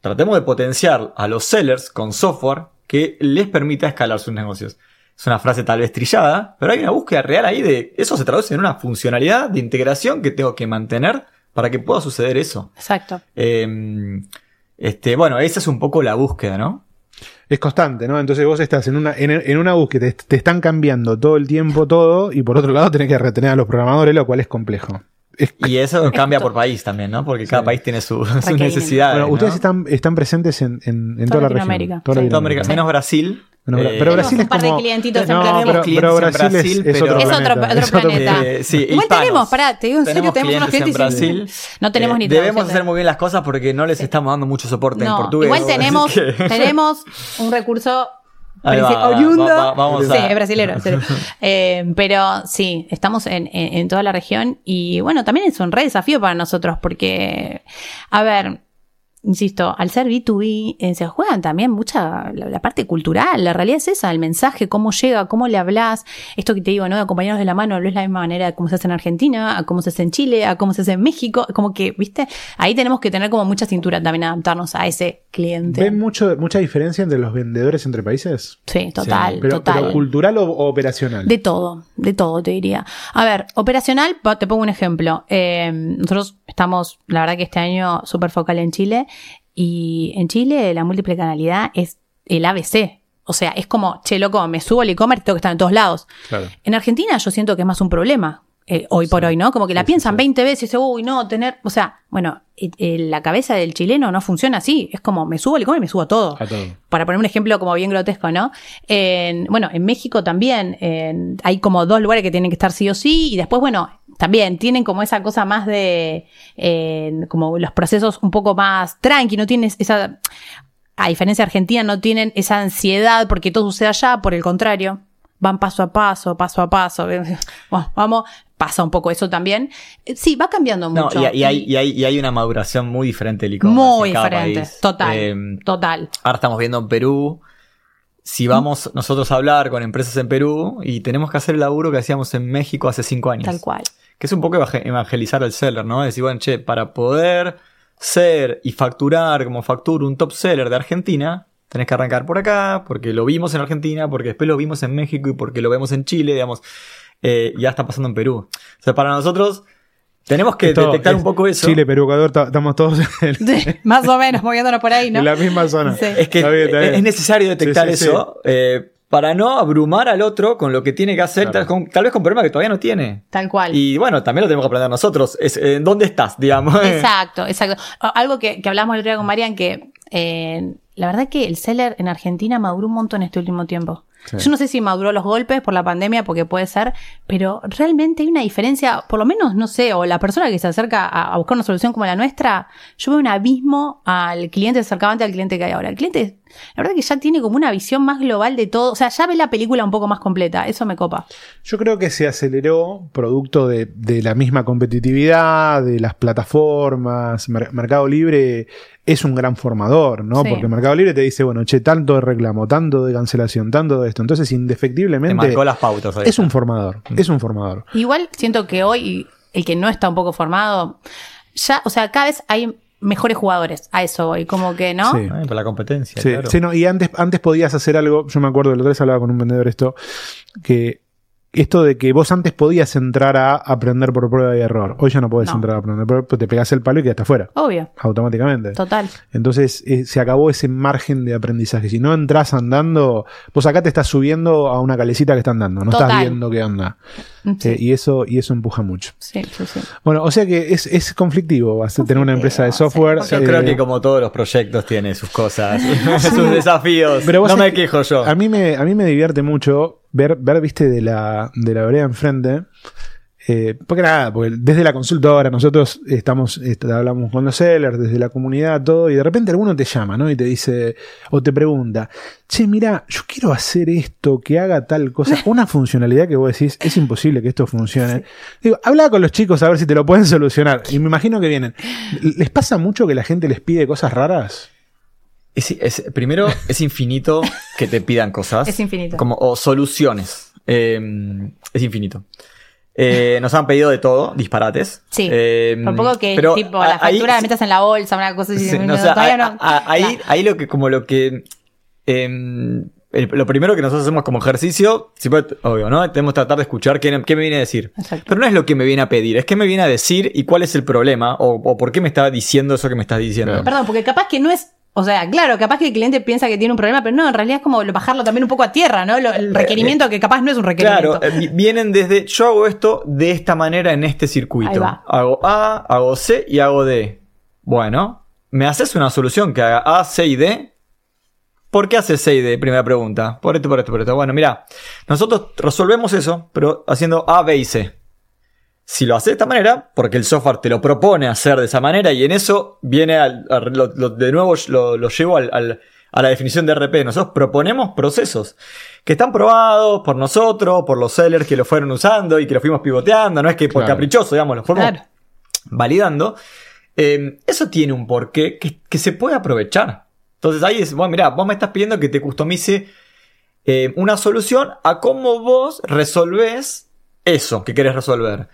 tratemos de potenciar a los sellers con software que les permita escalar sus negocios. Es una frase tal vez trillada, pero hay una búsqueda real ahí de eso se traduce en una funcionalidad de integración que tengo que mantener para que pueda suceder eso. Exacto. Eh, este, bueno, esa es un poco la búsqueda, ¿no? Es constante, ¿no? Entonces vos estás en una, en, en una búsqueda, te, te están cambiando todo el tiempo todo, y por otro lado tenés que retener a los programadores, lo cual es complejo. Es- Y eso cambia por país también, ¿no? Porque cada país tiene su- sus necesidades. bueno, ¿no? ustedes están, están presentes en, en, en Toda toda, la región. Toda sí. Latinoamérica. menos Brasil. Bueno, Eh, pero Tenemos Brasil un es par de clientitos en no, pero, en Brasil, es, otro Es planeta. otro- otro es otro planeta. Eh, sí, Igual hispanos. tenemos, pará, te digo en serio, tenemos unos clientes en Brasil. No tenemos Eh, ni Debemos hacer muy bien las cosas porque no les estamos dando mucho soporte en portugués. igual tenemos, que- tenemos un recurso Ahí va, princi- va, oriundo. va, va, vamos sí, a- es brasilero. Eh, pero sí, estamos en, en- en toda la región y bueno, también es un re desafío para nosotros porque, a ver, insisto, al ser B2B eh, se juegan también mucha la, la parte cultural, la realidad es esa, el mensaje, cómo llega, cómo le hablas, esto que te digo, ¿no? De acompañarnos de la mano, no es la misma manera de cómo se hace en Argentina, a cómo se hace en Chile, a cómo se hace en México, como que, ¿viste? Ahí tenemos que tener como mucha cintura también adaptarnos a ese cliente. ¿Ven mucho, mucha diferencia entre los vendedores entre países? Sí, total, Pero, total. pero cultural o, o operacional. De todo, de todo te diría. A ver, operacional, te pongo un ejemplo. Eh, nosotros estamos, la verdad que este año súper focal en Chile y en Chile la múltiple canalidad es el ABC. O sea, es como, che, loco, me subo al e-commerce tengo que estar en todos lados. Claro. En Argentina yo siento que es más un problema. Eh, hoy por hoy, ¿no? Como que la piensan 20 veces uy, no, tener, o sea, bueno, eh, eh, la cabeza del chileno no funciona así, es como me subo al licor y me subo a todo. A todo. Para poner un ejemplo como bien grotesco, ¿no? En- bueno, en México también en- hay como dos lugares que tienen que estar sí o sí y después, bueno, también tienen como esa cosa más de, como los procesos un poco más tranqui, no tienes esa, a diferencia de Argentina, no tienen esa ansiedad porque todo sucede allá, por el contrario, van paso a paso, paso a paso. Bueno, vamos, pasa un poco eso también. Eh, Sí, va cambiando No, mucho. y, y hay, y, hay, y hay una maduración muy diferente del e-commerce. muy en cada diferente, país. total, Eh, total. ahora estamos viendo en Perú. Si vamos nosotros a hablar con empresas en Perú y tenemos que hacer el laburo que hacíamos en México hace cinco años. Tal cual. Que es un poco evangel- evangelizar al seller, ¿no? Decir, bueno, che, para poder ser y facturar como factura un top seller de Argentina, tenés que arrancar por acá, porque lo vimos en Argentina, porque después lo vimos en México y porque lo vemos en Chile, digamos. Eh, ya está pasando en Perú. O sea, para nosotros tenemos que Esto detectar es un poco eso. Chile, Perú, Ecuador, ta- estamos todos en, Más o menos, moviéndonos por ahí, ¿no? en la misma zona. Sí. Es que Está bien, está bien. es necesario detectar Sí, sí, eso eh, para no abrumar al otro con lo que tiene que hacer, Claro. tal, con- tal vez con problemas que todavía no tiene. Tal cual. Y bueno, también lo tenemos que aprender nosotros. Es, eh, ¿En dónde estás, digamos? Exacto, exacto. Algo que, que hablamos el otro día con Marian, que eh, la verdad que el seller en Argentina maduró un montón este último tiempo. Sí. Yo no sé si maduró los golpes por la pandemia, porque puede ser, pero realmente hay una diferencia, por lo menos, no sé, o la persona que se acerca a, a buscar una solución como la nuestra, yo veo un abismo al cliente antes al cliente que hay ahora. El cliente, la verdad que ya tiene como una visión más global de todo, o sea, ya ve la película un poco más completa, eso me copa. Yo creo que se aceleró producto de, de la misma competitividad, de las plataformas. Mer- Mercado Libre es un gran formador, ¿no? Sí. Porque Mercado Libre te dice, bueno, che, tanto de reclamo, tanto de cancelación, tanto de esto. Entonces, Te indefectiblemente, marcó las pautas. es un formador. Es un formador. Igual siento que hoy el que no está un poco formado, ya, o sea, cada vez hay mejores jugadores. A eso voy, como que, ¿no? Sí. Eh, por la competencia. Sí, claro. sí, no, y antes, antes podías hacer algo, yo me acuerdo, el otro día hablaba con un vendedor esto, que esto de que vos antes podías entrar a aprender por prueba y error. Hoy ya no podés No. entrar a aprender por pues te pegás el palo y quedaste afuera, Obvio, automáticamente. total. Entonces eh, se acabó ese margen de aprendizaje. Si no entras andando, vos acá te estás subiendo a una calecita que está andando, no estás viendo qué onda. Sí, Eh, y eso y eso empuja mucho. sí, sí, sí. Bueno, o sea que es, es conflictivo tener una empresa de sí, software. Yo eh, creo que como todos los proyectos tiene sus cosas, sus desafíos. Pero vos no me que quejo yo. A mí me, a mí me divierte mucho ver, ver viste, de la, de la vereda enfrente. Eh, porque nada, porque desde la consultora nosotros estamos, est- hablamos con los sellers, desde la comunidad, todo, y de repente alguno te llama, ¿no? Y te dice, o te pregunta, che, mira, yo quiero hacer esto, que haga tal cosa, una funcionalidad que vos decís, es imposible que esto funcione. Digo, habla con los chicos a ver si te lo pueden solucionar. Y me imagino que vienen. ¿Les pasa mucho que la gente les pide cosas raras? Es- es- primero, es infinito que te pidan cosas. Es infinito. Como, o soluciones. Eh, es infinito. Eh, nos han pedido de todo, disparates. Sí. Eh, Por poco que, pero tipo, a- la ahí- factura la metas en la bolsa, una cosa así. Sí, no, no, o sea, todavía a- no. a- ahí, ahí lo que, como lo que. em, el- lo primero que nosotros hacemos como ejercicio, pues, obvio, ¿no? Tenemos que tratar de escuchar qué, qué me viene a decir. Exacto. Pero no es lo que me viene a pedir, es qué me viene a decir y cuál es el problema o, o por qué me está diciendo eso que me estás diciendo. Perdón, porque capaz que no es. O sea, claro, capaz que el cliente piensa que tiene un problema, pero no, en realidad es como lo- bajarlo también un poco a tierra, ¿no? Lo- el requerimiento que capaz no es un requerimiento. Claro, eh, vi- vienen desde yo hago esto de esta manera en este Ahí circuito. va. Hago A, hago C y hago D. Bueno, ¿me haces una solución que haga A, C y D? ¿Por qué hace C y D? Primera pregunta. Por esto, por esto, por esto. Bueno, mira, nosotros resolvemos eso, pero haciendo A, B y C. Si lo haces de esta manera, porque el software te lo propone hacer de esa manera, y en eso viene al- a- lo- lo- de nuevo lo, lo llevo al- al- a la definición de RP. Nosotros proponemos procesos que están probados por nosotros, por los sellers que lo fueron usando y que lo fuimos pivoteando. No es que por Claro. caprichoso, digamos, lo fuimos Claro. validando. Eh, eso tiene un porqué que, que se puede aprovechar. Entonces ahí es, bueno, mira, vos me estás pidiendo que te customice eh, una solución a cómo vos resolvés eso que querés resolver.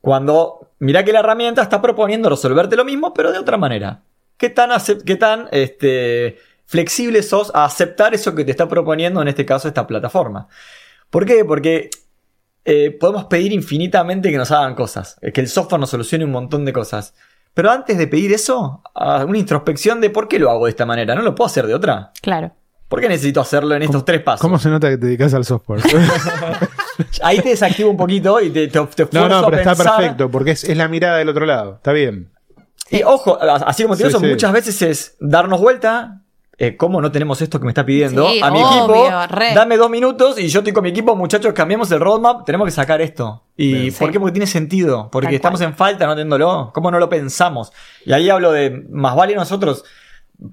Cuando mira que la herramienta está proponiendo resolverte lo mismo, pero de otra manera. ¿Qué tan, qué tan este, flexible sos a aceptar eso que te está proponiendo, en este caso, esta plataforma? ¿Por qué? Porque eh, podemos pedir infinitamente que nos hagan cosas, eh, que el software nos solucione un montón de cosas. Pero antes de pedir eso, una introspección de por qué lo hago de esta manera, no lo puedo hacer de otra. Claro. ¿Por qué necesito hacerlo en estos tres pasos? ¿Cómo se nota que te dedicas al software? Ahí te desactivo un poquito y te, te, te No, no, a pero está perfecto, porque es, es la mirada del otro lado. Está bien. Y ojo, así como te digo, Sí, muchas veces es darnos vuelta. Eh, ¿Cómo no tenemos esto que me está pidiendo? Sí, a mi obvio, equipo, re. dame dos minutos y yo estoy con mi equipo, muchachos, cambiemos el roadmap, tenemos que sacar esto. ¿Y Bien. por Sí. qué? Porque tiene sentido, porque Tal estamos cual. en falta no teniéndolo. ¿Cómo no lo pensamos? Y ahí hablo de, más vale nosotros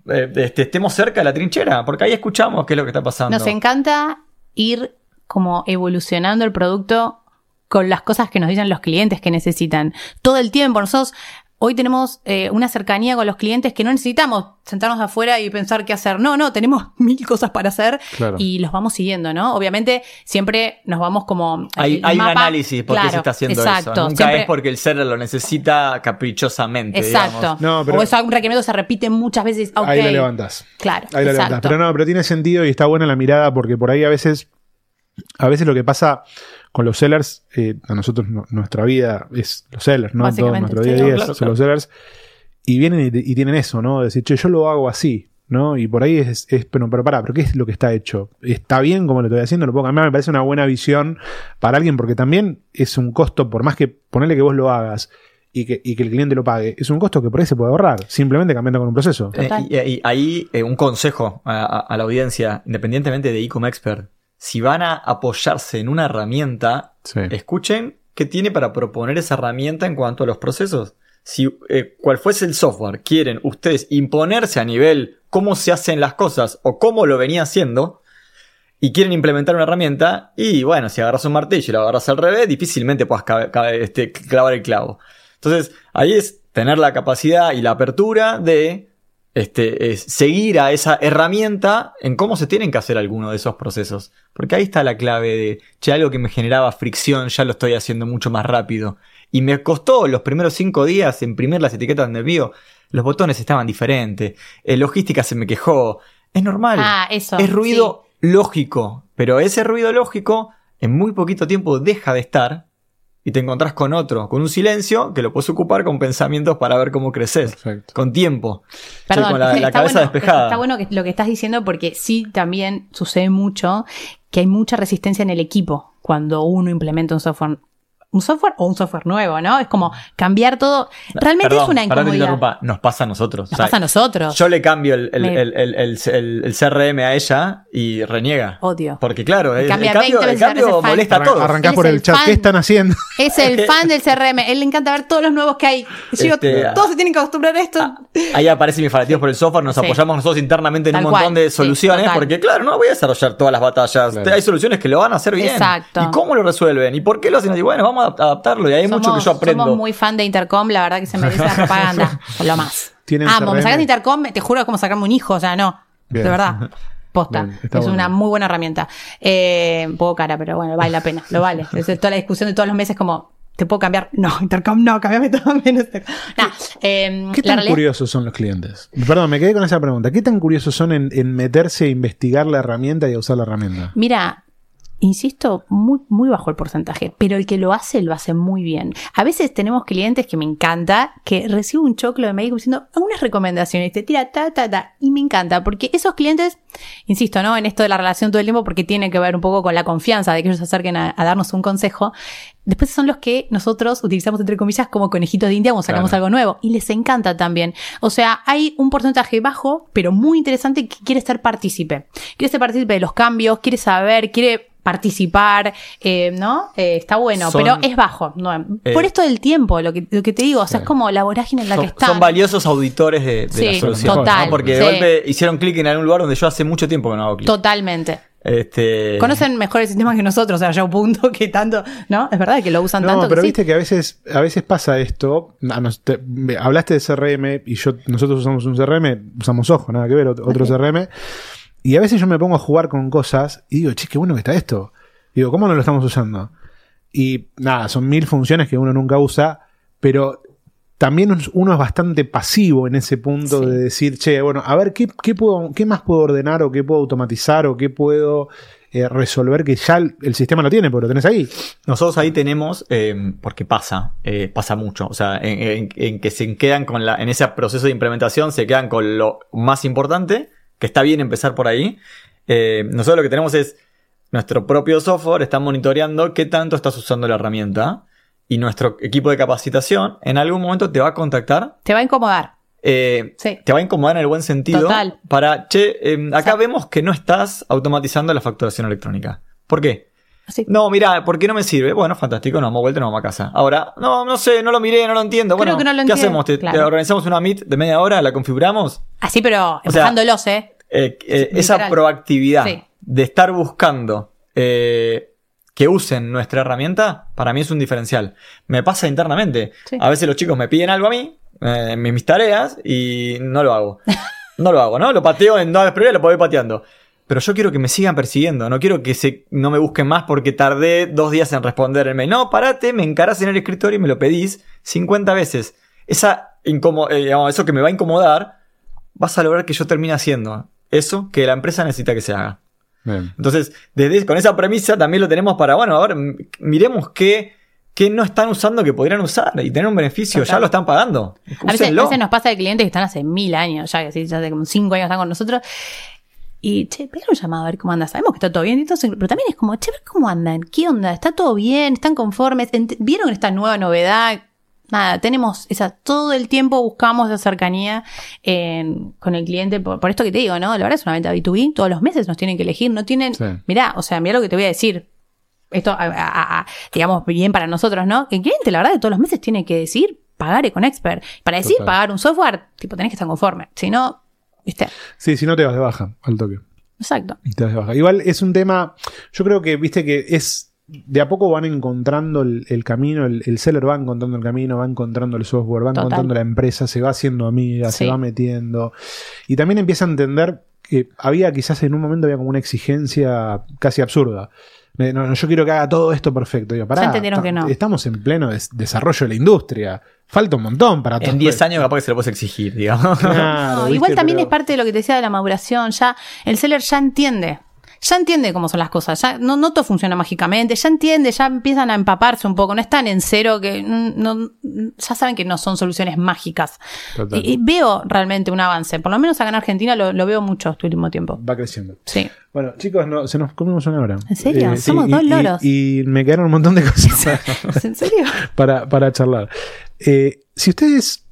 eh, este, estemos cerca de la trinchera, porque ahí escuchamos qué es lo que está pasando. Nos encanta ir como evolucionando el producto con las cosas que nos dicen los clientes que necesitan. Todo el tiempo. Nosotros hoy tenemos eh, una cercanía con los clientes que no necesitamos sentarnos afuera y pensar qué hacer. No, no, tenemos mil cosas para hacer Claro. y los vamos siguiendo, ¿no? Obviamente siempre nos vamos como... Hay, un análisis por qué se está haciendo exacto, eso. Nunca siempre- es porque el seller lo necesita caprichosamente. Exacto. No, pero- O eso, un requerimiento se repite muchas veces. Ahí la levantas. Claro, Ahí la exacto. levantás. Pero no, pero tiene sentido y está buena la mirada porque por ahí a veces, a veces lo que pasa con los sellers, eh, a nosotros no- nuestra vida es los sellers, ¿no? Todo Básicamente, nuestro sí. día a día No, claro, son los sellers. Y vienen y, y tienen eso, ¿no? Decir, che, yo lo hago así, ¿no? Y por ahí es, es pero, pero pará, pero ¿qué es lo que está hecho? ¿Está bien como lo estoy haciendo? ¿Lo puedo cambiar? Me parece una buena visión para alguien porque también es un costo, por más que ponerle que vos lo hagas y que, y que el cliente lo pague, es un costo que por ahí se puede ahorrar, simplemente cambiando con un proceso. Eh, y, y ahí eh, un consejo a, a- a la audiencia, independientemente de Ecom Expert, si van a apoyarse en una herramienta, Sí. escuchen qué tiene para proponer esa herramienta en cuanto a los procesos. Si eh, cual fuese el software, quieren ustedes imponerse a nivel cómo se hacen las cosas o cómo lo venía haciendo, y quieren implementar una herramienta, y bueno, si agarras un martillo y lo agarras al revés, difícilmente puedas este, clavar el clavo. Entonces, ahí es tener la capacidad y la apertura de este, es seguir a esa herramienta en cómo se tienen que hacer algunos de esos procesos. Porque ahí está la clave de, che, algo que me generaba fricción, ya lo estoy haciendo mucho más rápido. Y me costó los primeros cinco días imprimir las etiquetas de envío. Los botones estaban diferentes. eh, logística se me quejó. Es normal. Ah, eso, Es ruido lógico. Pero ese ruido lógico en muy poquito tiempo deja de estar y te encontrás con otro, con un silencio que lo puedes ocupar con pensamientos para ver cómo creces. Perfecto. Con tiempo. Perdón, con la, la está cabeza bueno, despejada. Está bueno que, lo que estás diciendo porque sí también sucede mucho que hay mucha resistencia en el equipo cuando uno implementa un software. Un software o un software nuevo, ¿no? Es como cambiar todo. Realmente Perdón, es una perdón incomodidad. interrumpa, Nos pasa a nosotros. Nos O sea, pasa a nosotros. Yo le cambio el, el, Me- el- el- el- el- el CRM a ella y reniega. Odio. Porque claro, el, cambio, 20 el veces a cambio veces fan. molesta a todos. Arrancás por el el chat. fan. ¿Qué están haciendo? Es el fan del CRM. Él le encanta ver todos los nuevos que hay. Yo, Este, todos se tienen que acostumbrar a esto. Ahí aparece mis fanatismos por el software, nos Sí. apoyamos nosotros internamente en Tal un montón cual, de soluciones, porque claro, no voy a desarrollar todas las batallas. Claro. Hay soluciones que lo van a hacer bien. Exacto. ¿Y cómo lo resuelven? ¿Y por qué lo hacen así? Bueno, vamos a adaptarlo y hay mucho que yo aprendo. somos muy fan de Intercom, la verdad que se merece la propaganda. Lo más. ¿Tienen Amo, me sacas de Intercom, te juro que es como sacarme un hijo, o sea, no. Bien. De verdad. Posta. Bien, es bueno. una muy buena herramienta. Eh, un poco cara, pero bueno, vale la pena, lo vale. Es toda la discusión de todos los meses como, ¿te puedo cambiar? No, Intercom no, cambiame todo menos Intercom. Nah, eh, ¿Qué la tan realidad- curiosos son los clientes? Perdón, me quedé con esa pregunta. ¿Qué tan curiosos son en, en meterse a investigar la herramienta y a usar la herramienta? Mira, insisto, muy, muy bajo el porcentaje, pero el que lo hace, lo hace muy bien. A veces tenemos clientes que me encanta, que recibo un choclo de médico diciendo unas recomendaciones, te tira ta, ta, ta, y me encanta, porque esos clientes, insisto, ¿no? En esto de la relación todo el tiempo, porque tiene que ver un poco con la confianza de que ellos se acerquen a, a darnos un consejo, después son los que nosotros utilizamos, entre comillas, como conejitos de India cuando sacamos Claro. algo nuevo, y les encanta también. O sea, hay un porcentaje bajo, pero muy interesante, que quiere ser partícipe. Quiere ser partícipe de los cambios, quiere saber, quiere participar, eh, ¿no? Eh, está bueno, Son- pero es bajo. No, Eh, por esto del tiempo, lo que, lo que te digo, o sea, es como la vorágine en la son, que están. son valiosos auditores de, de Sí, la solución. total, ¿no? Porque de sí. golpe hicieron clic en algún lugar donde yo hace mucho tiempo que no hago clic. Totalmente. Este, Conocen mejores sistemas que nosotros, o sea, ya un punto que tanto, ¿no? Es verdad que lo usan No, tanto pero que sí. viste que a veces, a veces pasa esto. A nos- te- hablaste de CRM y yo, nosotros usamos un CRM, usamos Ojo, nada que ver, ot- otro Ok. CRM. Y a veces yo me pongo a jugar con cosas y digo, che, qué bueno que está esto. Digo, ¿cómo no lo estamos usando? Y nada, son mil funciones que uno nunca usa, pero también uno es bastante pasivo en ese punto Sí. de decir, che, bueno, a ver, ¿qué, qué, puedo, ¿qué más puedo ordenar o qué puedo automatizar o qué puedo eh, resolver que ya el, el sistema lo tiene, porque lo tenés ahí? Nosotros ahí tenemos, eh, porque pasa, eh, pasa mucho, o sea, en, en- en que se quedan con la, en ese proceso de implementación, se quedan con lo más importante, que está bien empezar por ahí. Eh, nosotros lo que tenemos es, nuestro propio software está monitoreando qué tanto estás usando la herramienta y nuestro equipo de capacitación en algún momento te va a contactar. Te va a incomodar. eh, Sí. Te va a incomodar en el buen sentido. Total. Para, che, eh, acá vemos que no estás automatizando la facturación electrónica. ¿Por qué? Así. No, mira, ¿por qué no me sirve? Bueno, fantástico, nos damos vuelta y nos vamos a casa. Ahora, no, no sé, no lo miré, no lo entiendo. Creo Bueno, que no lo ¿qué hacemos? ¿Te, organizamos una meet de media hora? ¿La configuramos? Así, pero O sea, empujándolos, ¿eh? Eh, eh, esa proactividad Sí. de estar buscando eh, que usen nuestra herramienta, para mí es un diferencial. Me pasa internamente. Sí. A veces los chicos me piden algo a mí, eh, en mis tareas, y no lo hago. No lo hago, ¿no? Lo pateo en dos prioridades, lo puedo ir pateando. Pero yo quiero que me sigan persiguiendo, no quiero que se, no me busquen más porque tardé dos días en responder el mail. No, parate, me encarás en el escritorio y me lo pedís 50 veces. Esa eh, digamos, eso que me va a incomodar, vas a lograr que yo termine haciendo eso que la empresa necesita que se haga. Bien. Entonces, desde, con esa premisa también lo tenemos para, bueno, ahora m- miremos qué, qué no están usando que podrían usar y tener un beneficio. Total. Ya lo están pagando. A a veces nos pasa de clientes que están hace mil años, ya que sí, ya hace como cinco años están con nosotros. Y, che, pega un llamado a ver cómo anda. Sabemos que está todo bien, entonces, pero también es como, che, ver cómo andan. ¿Qué onda? ¿Está todo bien? ¿Están conformes? ¿Vieron esta nueva novedad? Nada, tenemos esa, todo el tiempo buscamos esa cercanía en- con el cliente, por, por esto que te digo, ¿no? La verdad es una venta B2B, todos los meses nos tienen que elegir, no tienen, Sí. mirá, o sea, mirá lo que te voy a decir, esto, a- a- a- digamos, bien para nosotros, ¿no? Que el cliente, la verdad, de todos los meses tiene que decir, pagar con expert. Para decir, Total. pagar un software, tipo, tenés que estar conforme. Si no, viste, Sí, si no te vas de baja al toque. exacto. Y te vas de baja. Igual es un tema, yo creo que, viste que es, de a poco van encontrando el, el camino, el, el seller va encontrando el camino, va encontrando el software, va Total. encontrando la empresa, se va haciendo amiga, Sí. se va metiendo. Y también empieza a entender que había quizás en un momento había como una exigencia casi absurda. Eh, No, no, yo quiero que haga todo esto perfecto. Digo, pará, Ya entendieron que no. Estamos en pleno des- desarrollo de la industria. Falta un montón para todo. En 10 años capaz que se lo puedes exigir, digamos. Claro, No, ¿viste? igual también Pero- es parte de lo que te decía de la maduración. Ya, el seller ya entiende. Ya entiende cómo son las cosas. Ya no, no todo funciona mágicamente. Ya entiende, ya empiezan a empaparse un poco. No están en cero que no- ya saben que no son soluciones mágicas. Y, y veo realmente un avance. Por lo menos acá en Argentina lo, lo veo mucho este último tiempo. Va creciendo. Sí. Bueno, chicos, no, se nos comimos una hora. Eh, ¿En serio? sí, Somos dos y- loros. Y, me quedaron un montón de cosas ¿En serio? para, para charlar. Eh, si ustedes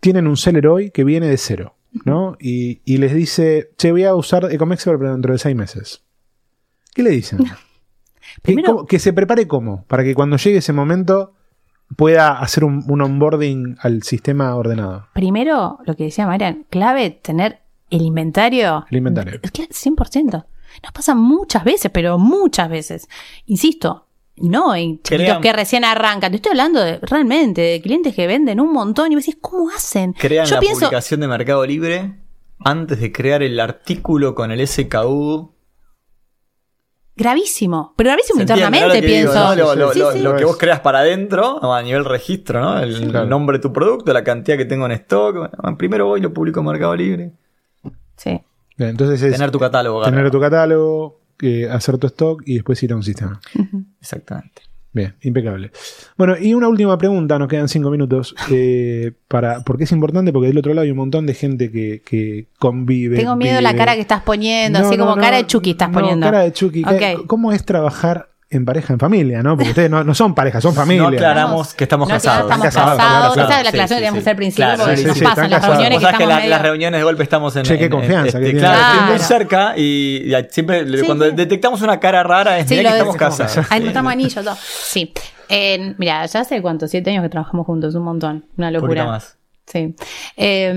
tienen un seller hoy que viene de cero, ¿no? Y, y les dice, che, voy a usar Ecomexpert pero dentro de seis meses. ¿Qué le dicen? ¿Qué- Primero- cómo- que se prepare cómo, para que cuando llegue ese momento pueda hacer un, un onboarding al sistema ordenado. Primero, lo que decía Marian, clave tener el inventario. El inventario. Es que 100%. Nos pasa muchas veces, pero muchas veces. Insisto, no en chiquitos Crean- que recién arrancan. Te estoy hablando de realmente de clientes que venden un montón y vos decís, ¿cómo hacen? Crean Yo la pienso, publicación de Mercado Libre antes de crear el artículo con el SKU. Gravísimo. Pero gravísimo ¿Se entiende, internamente, no? Lo que digo, pienso. ¿no? Lo, lo- Sí, lo- sí. lo que vos creas para adentro, a nivel registro, ¿no? El claro. nombre de tu producto, la cantidad que tengo en stock. Bueno, primero voy y lo publico en Mercado Libre. Sí. Bien, Entonces es Tener tu catálogo. tener tu catálogo, eh, hacer tu stock y después ir a un sistema. Exactamente. Bien, impecable. Bueno, y una última pregunta, nos quedan cinco minutos, eh, para, porque es importante, porque del otro lado hay un montón de gente que, que convive. Tengo miedo de la vive. cara que estás poniendo, No, así no, como no, cara de Chucky estás no, poniendo. cara de Chucky. ¿Qué- Ok. ¿Cómo es trabajar en pareja, en familia, no? Porque ustedes no, no son pareja, son familia. No aclaramos que estamos No, que no casados. estamos Casados, casados. claro, Esa es la aclaración sí, que teníamos que sí. hacer al principio, Claro, porque sí, nos sí, pasa en están las casados. reuniones que la- medio- las reuniones de golpe estamos en. Che, qué en- en- confianza que este, claro, estoy muy cerca y, y siempre Sí, cuando sí. detectamos una cara rara es Sí, mirá lo que de- estamos casados. Ay, Sí. estamos anillos, todo. Sí. Eh, mira, ya hace cuánto, siete años que trabajamos juntos, un montón. Una Un locura. más. Sí. Eh,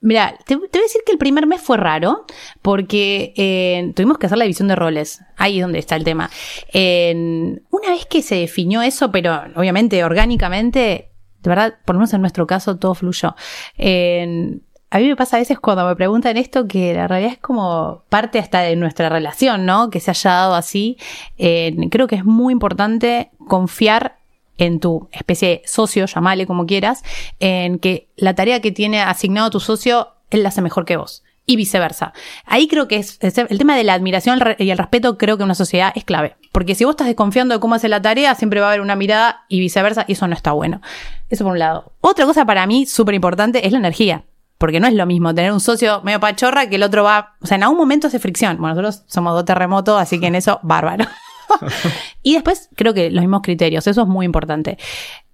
mira, te, voy a decir que el primer mes fue raro porque eh, tuvimos que hacer la división de roles. Ahí es donde está el tema. Una vez que se definió eso, pero obviamente orgánicamente, de verdad, por lo menos en nuestro caso, todo fluyó. A mí me pasa a veces cuando me preguntan esto que la realidad es como parte hasta de nuestra relación, ¿no? Que se haya dado así. Creo que es muy importante confiar en tu especie de socio, llamale como quieras, en que la tarea que tiene asignado tu socio, él la hace mejor que vos. Y viceversa. Ahí creo que es, el tema de la admiración y el respeto, creo que en una sociedad es clave. Porque si vos estás desconfiando de cómo hace la tarea, siempre va a haber una mirada y viceversa, y eso no está bueno. Eso por un lado. Otra cosa para mí súper importante es la energía. Porque no es lo mismo tener un socio medio pachorra que el otro va. O sea, en algún momento hace fricción. Bueno, nosotros somos dos terremotos, así que en eso, bárbaro. y después creo que los mismos criterios, eso es muy importante.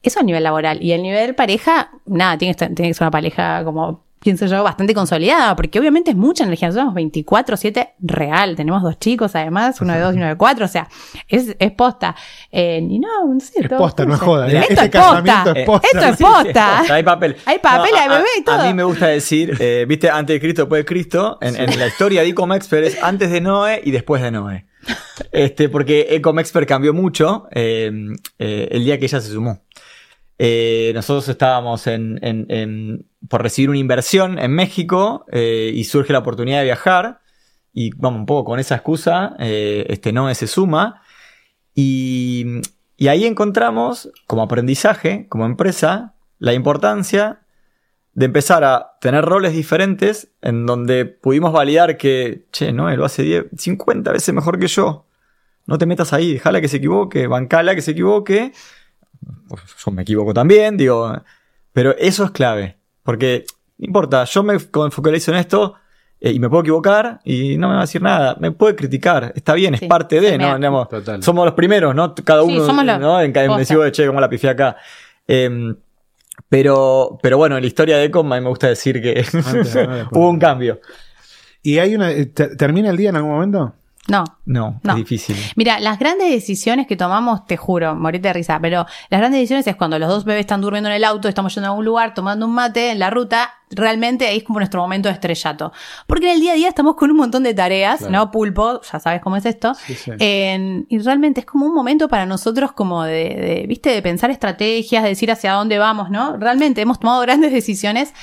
Eso a nivel laboral. Y a nivel pareja, nada, tiene que, estar- tiene que ser una pareja como, pienso yo, bastante consolidada, porque obviamente es mucha energía. Nosotros somos 24-7 real. Tenemos dos chicos, además, uno de dos y uno de cuatro. O sea, es, es posta. Eh, y no, no sé. Es posta, no es joda. Mira, Esto Este es casamiento posta. es posta. Esto es Sí, sí, posta. Hay papel. Hay papel, hay a- bebé y todo. A mí me gusta decir, eh, viste, antes de Cristo, después de Cristo, en, en la historia de Ecom Expert es antes de Noé y después de Noé. Este, porque Ecom Expert cambió mucho eh, eh, el día que ella se sumó. Eh, nosotros estábamos en, por recibir una inversión en México y surge la oportunidad de viajar. Y vamos, un poco con esa excusa, este Noé se suma. Y, y ahí encontramos, como aprendizaje, como empresa, la importancia de empezar a tener roles diferentes en donde pudimos validar que, che, no, él lo hace 10, 50 veces mejor que yo. No te metas ahí, déjala que se equivoque, bancala que se equivoque. Pues yo me equivoco también, digo. Pero eso es clave. Porque, no importa, yo me focalizo en esto eh, y me puedo equivocar y no me va a decir nada. Me puede criticar, está bien, es Sí, parte de, ¿no? Digamos, somos los primeros, ¿no? Cada Sí, uno, somos los- ¿no? En, "Oye, che, cómo la pifié acá. Em, pero, pero bueno, en la historia de Ecom a mí me gusta decir que Antes después hubo un cambio. ¿Y hay una. eh, te- ¿Termina el día en algún momento? No. No, No. es difícil. Mira, las grandes decisiones que tomamos, te juro, morite de risa, pero las grandes decisiones es cuando los dos bebés están durmiendo en el auto, estamos yendo a algún lugar, tomando un mate en la ruta, realmente ahí es como nuestro momento de estrellato. Porque en el día a día estamos con un montón de tareas, Claro. ¿no? Pulpo, ya sabes cómo es esto. Sí, sí. En- y realmente es como un momento para nosotros como de, de, viste, de pensar estrategias, de decir hacia dónde vamos, ¿no? Realmente hemos tomado grandes decisiones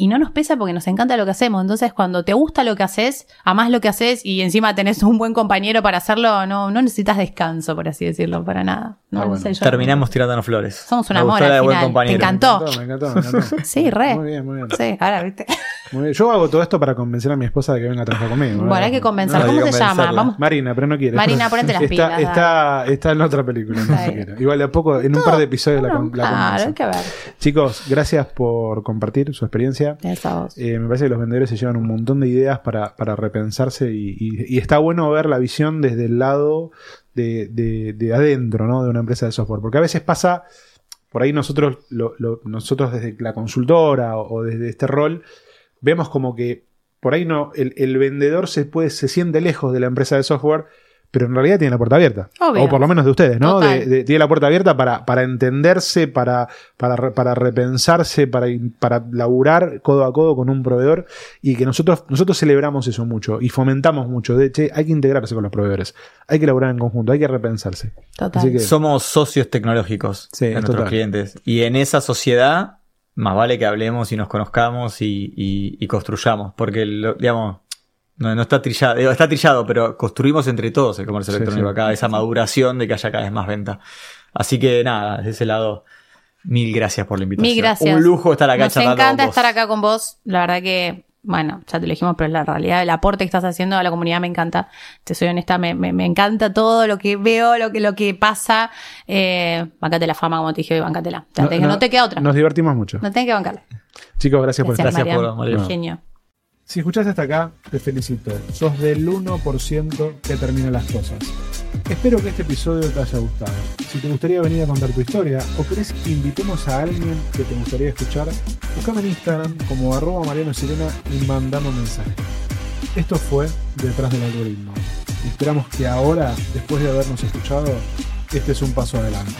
y no nos pesa porque nos encanta lo que hacemos. Entonces, cuando te gusta lo que haces, amás lo que haces y encima tenés un buen compañero para hacerlo, no, no necesitas descanso, por así decirlo, para nada. No, Ah, no bueno. sé, yo- Terminamos tirándonos flores. Somos un Me amor gustó al la de buen final. Te compañero. encantó. Me encantó, me encantó. Sí, re. Muy bien, muy bien. Sí, ahora, viste. Muy bien. Yo hago todo esto para convencer a mi esposa de que venga a trabajar conmigo. Bueno, hay que convencer. No, ¿Cómo se llama? Vamos. Marina, pero no quiere. Marina, ponete las está, pilas, Está, está en la otra película, no se quiere. Igual de a poco, en un par de episodios la, la Claro, hay que ver. Chicos, gracias por compartir su experiencia. Eso a vos. Eh, me parece que los vendedores se llevan un montón de ideas para, para repensarse y, y- y está bueno ver la visión desde el lado de, de- de adentro, ¿no? De una empresa de software. Porque a veces pasa, por ahí nosotros, lo- nosotros desde la consultora o, o desde este rol, vemos como que por ahí no, el, el vendedor se puede, se siente lejos de la empresa de software, pero en realidad tiene la puerta abierta. Obvio. O por lo menos de ustedes, ¿no? Total. De- de- tiene la puerta abierta para, para entenderse, para, para, para repensarse, para, para laburar codo a codo con un proveedor y que nosotros, nosotros celebramos eso mucho y fomentamos mucho. De hecho, hay que integrarse con los proveedores, hay que laburar en conjunto, hay que repensarse. Total. Así que- Somos socios tecnológicos Sí, de nuestros total. clientes. Y en esa sociedad, más vale que hablemos y nos conozcamos y, y- y construyamos. Porque, lo- digamos, no, no está trillado, está trillado, pero construimos entre todos el comercio Sí, electrónico sí. acá, esa maduración de que haya cada vez más venta. Así que nada, desde ese lado, mil gracias por la invitación. Mil gracias. Un lujo estar acá Nos charlando con encanta vos. estar acá con vos. La verdad que, bueno, ya te lo dijimos, pero la realidad, el aporte que estás haciendo a la comunidad me encanta. Te soy honesta, me, me, me encanta todo lo que veo, lo que, lo que pasa. Eh, bancate la fama, como te dije, bancatela. O sea, te- no, te queda otra. No, Nos divertimos mucho. tenés que bancarla. Chicos, gracias, por estar. Gracias Marian. por-. Genio. Si escuchaste hasta acá, te felicito. Sos del 1% que termina las cosas. Espero que este episodio te haya gustado. Si te gustaría venir a contar tu historia o querés que invitemos a alguien que te gustaría escuchar, buscame en Instagram como arroba Mariano Sirena y mandame un mensaje. Esto fue Detrás del Algoritmo. Esperamos que ahora, después de habernos escuchado, este es un paso adelante.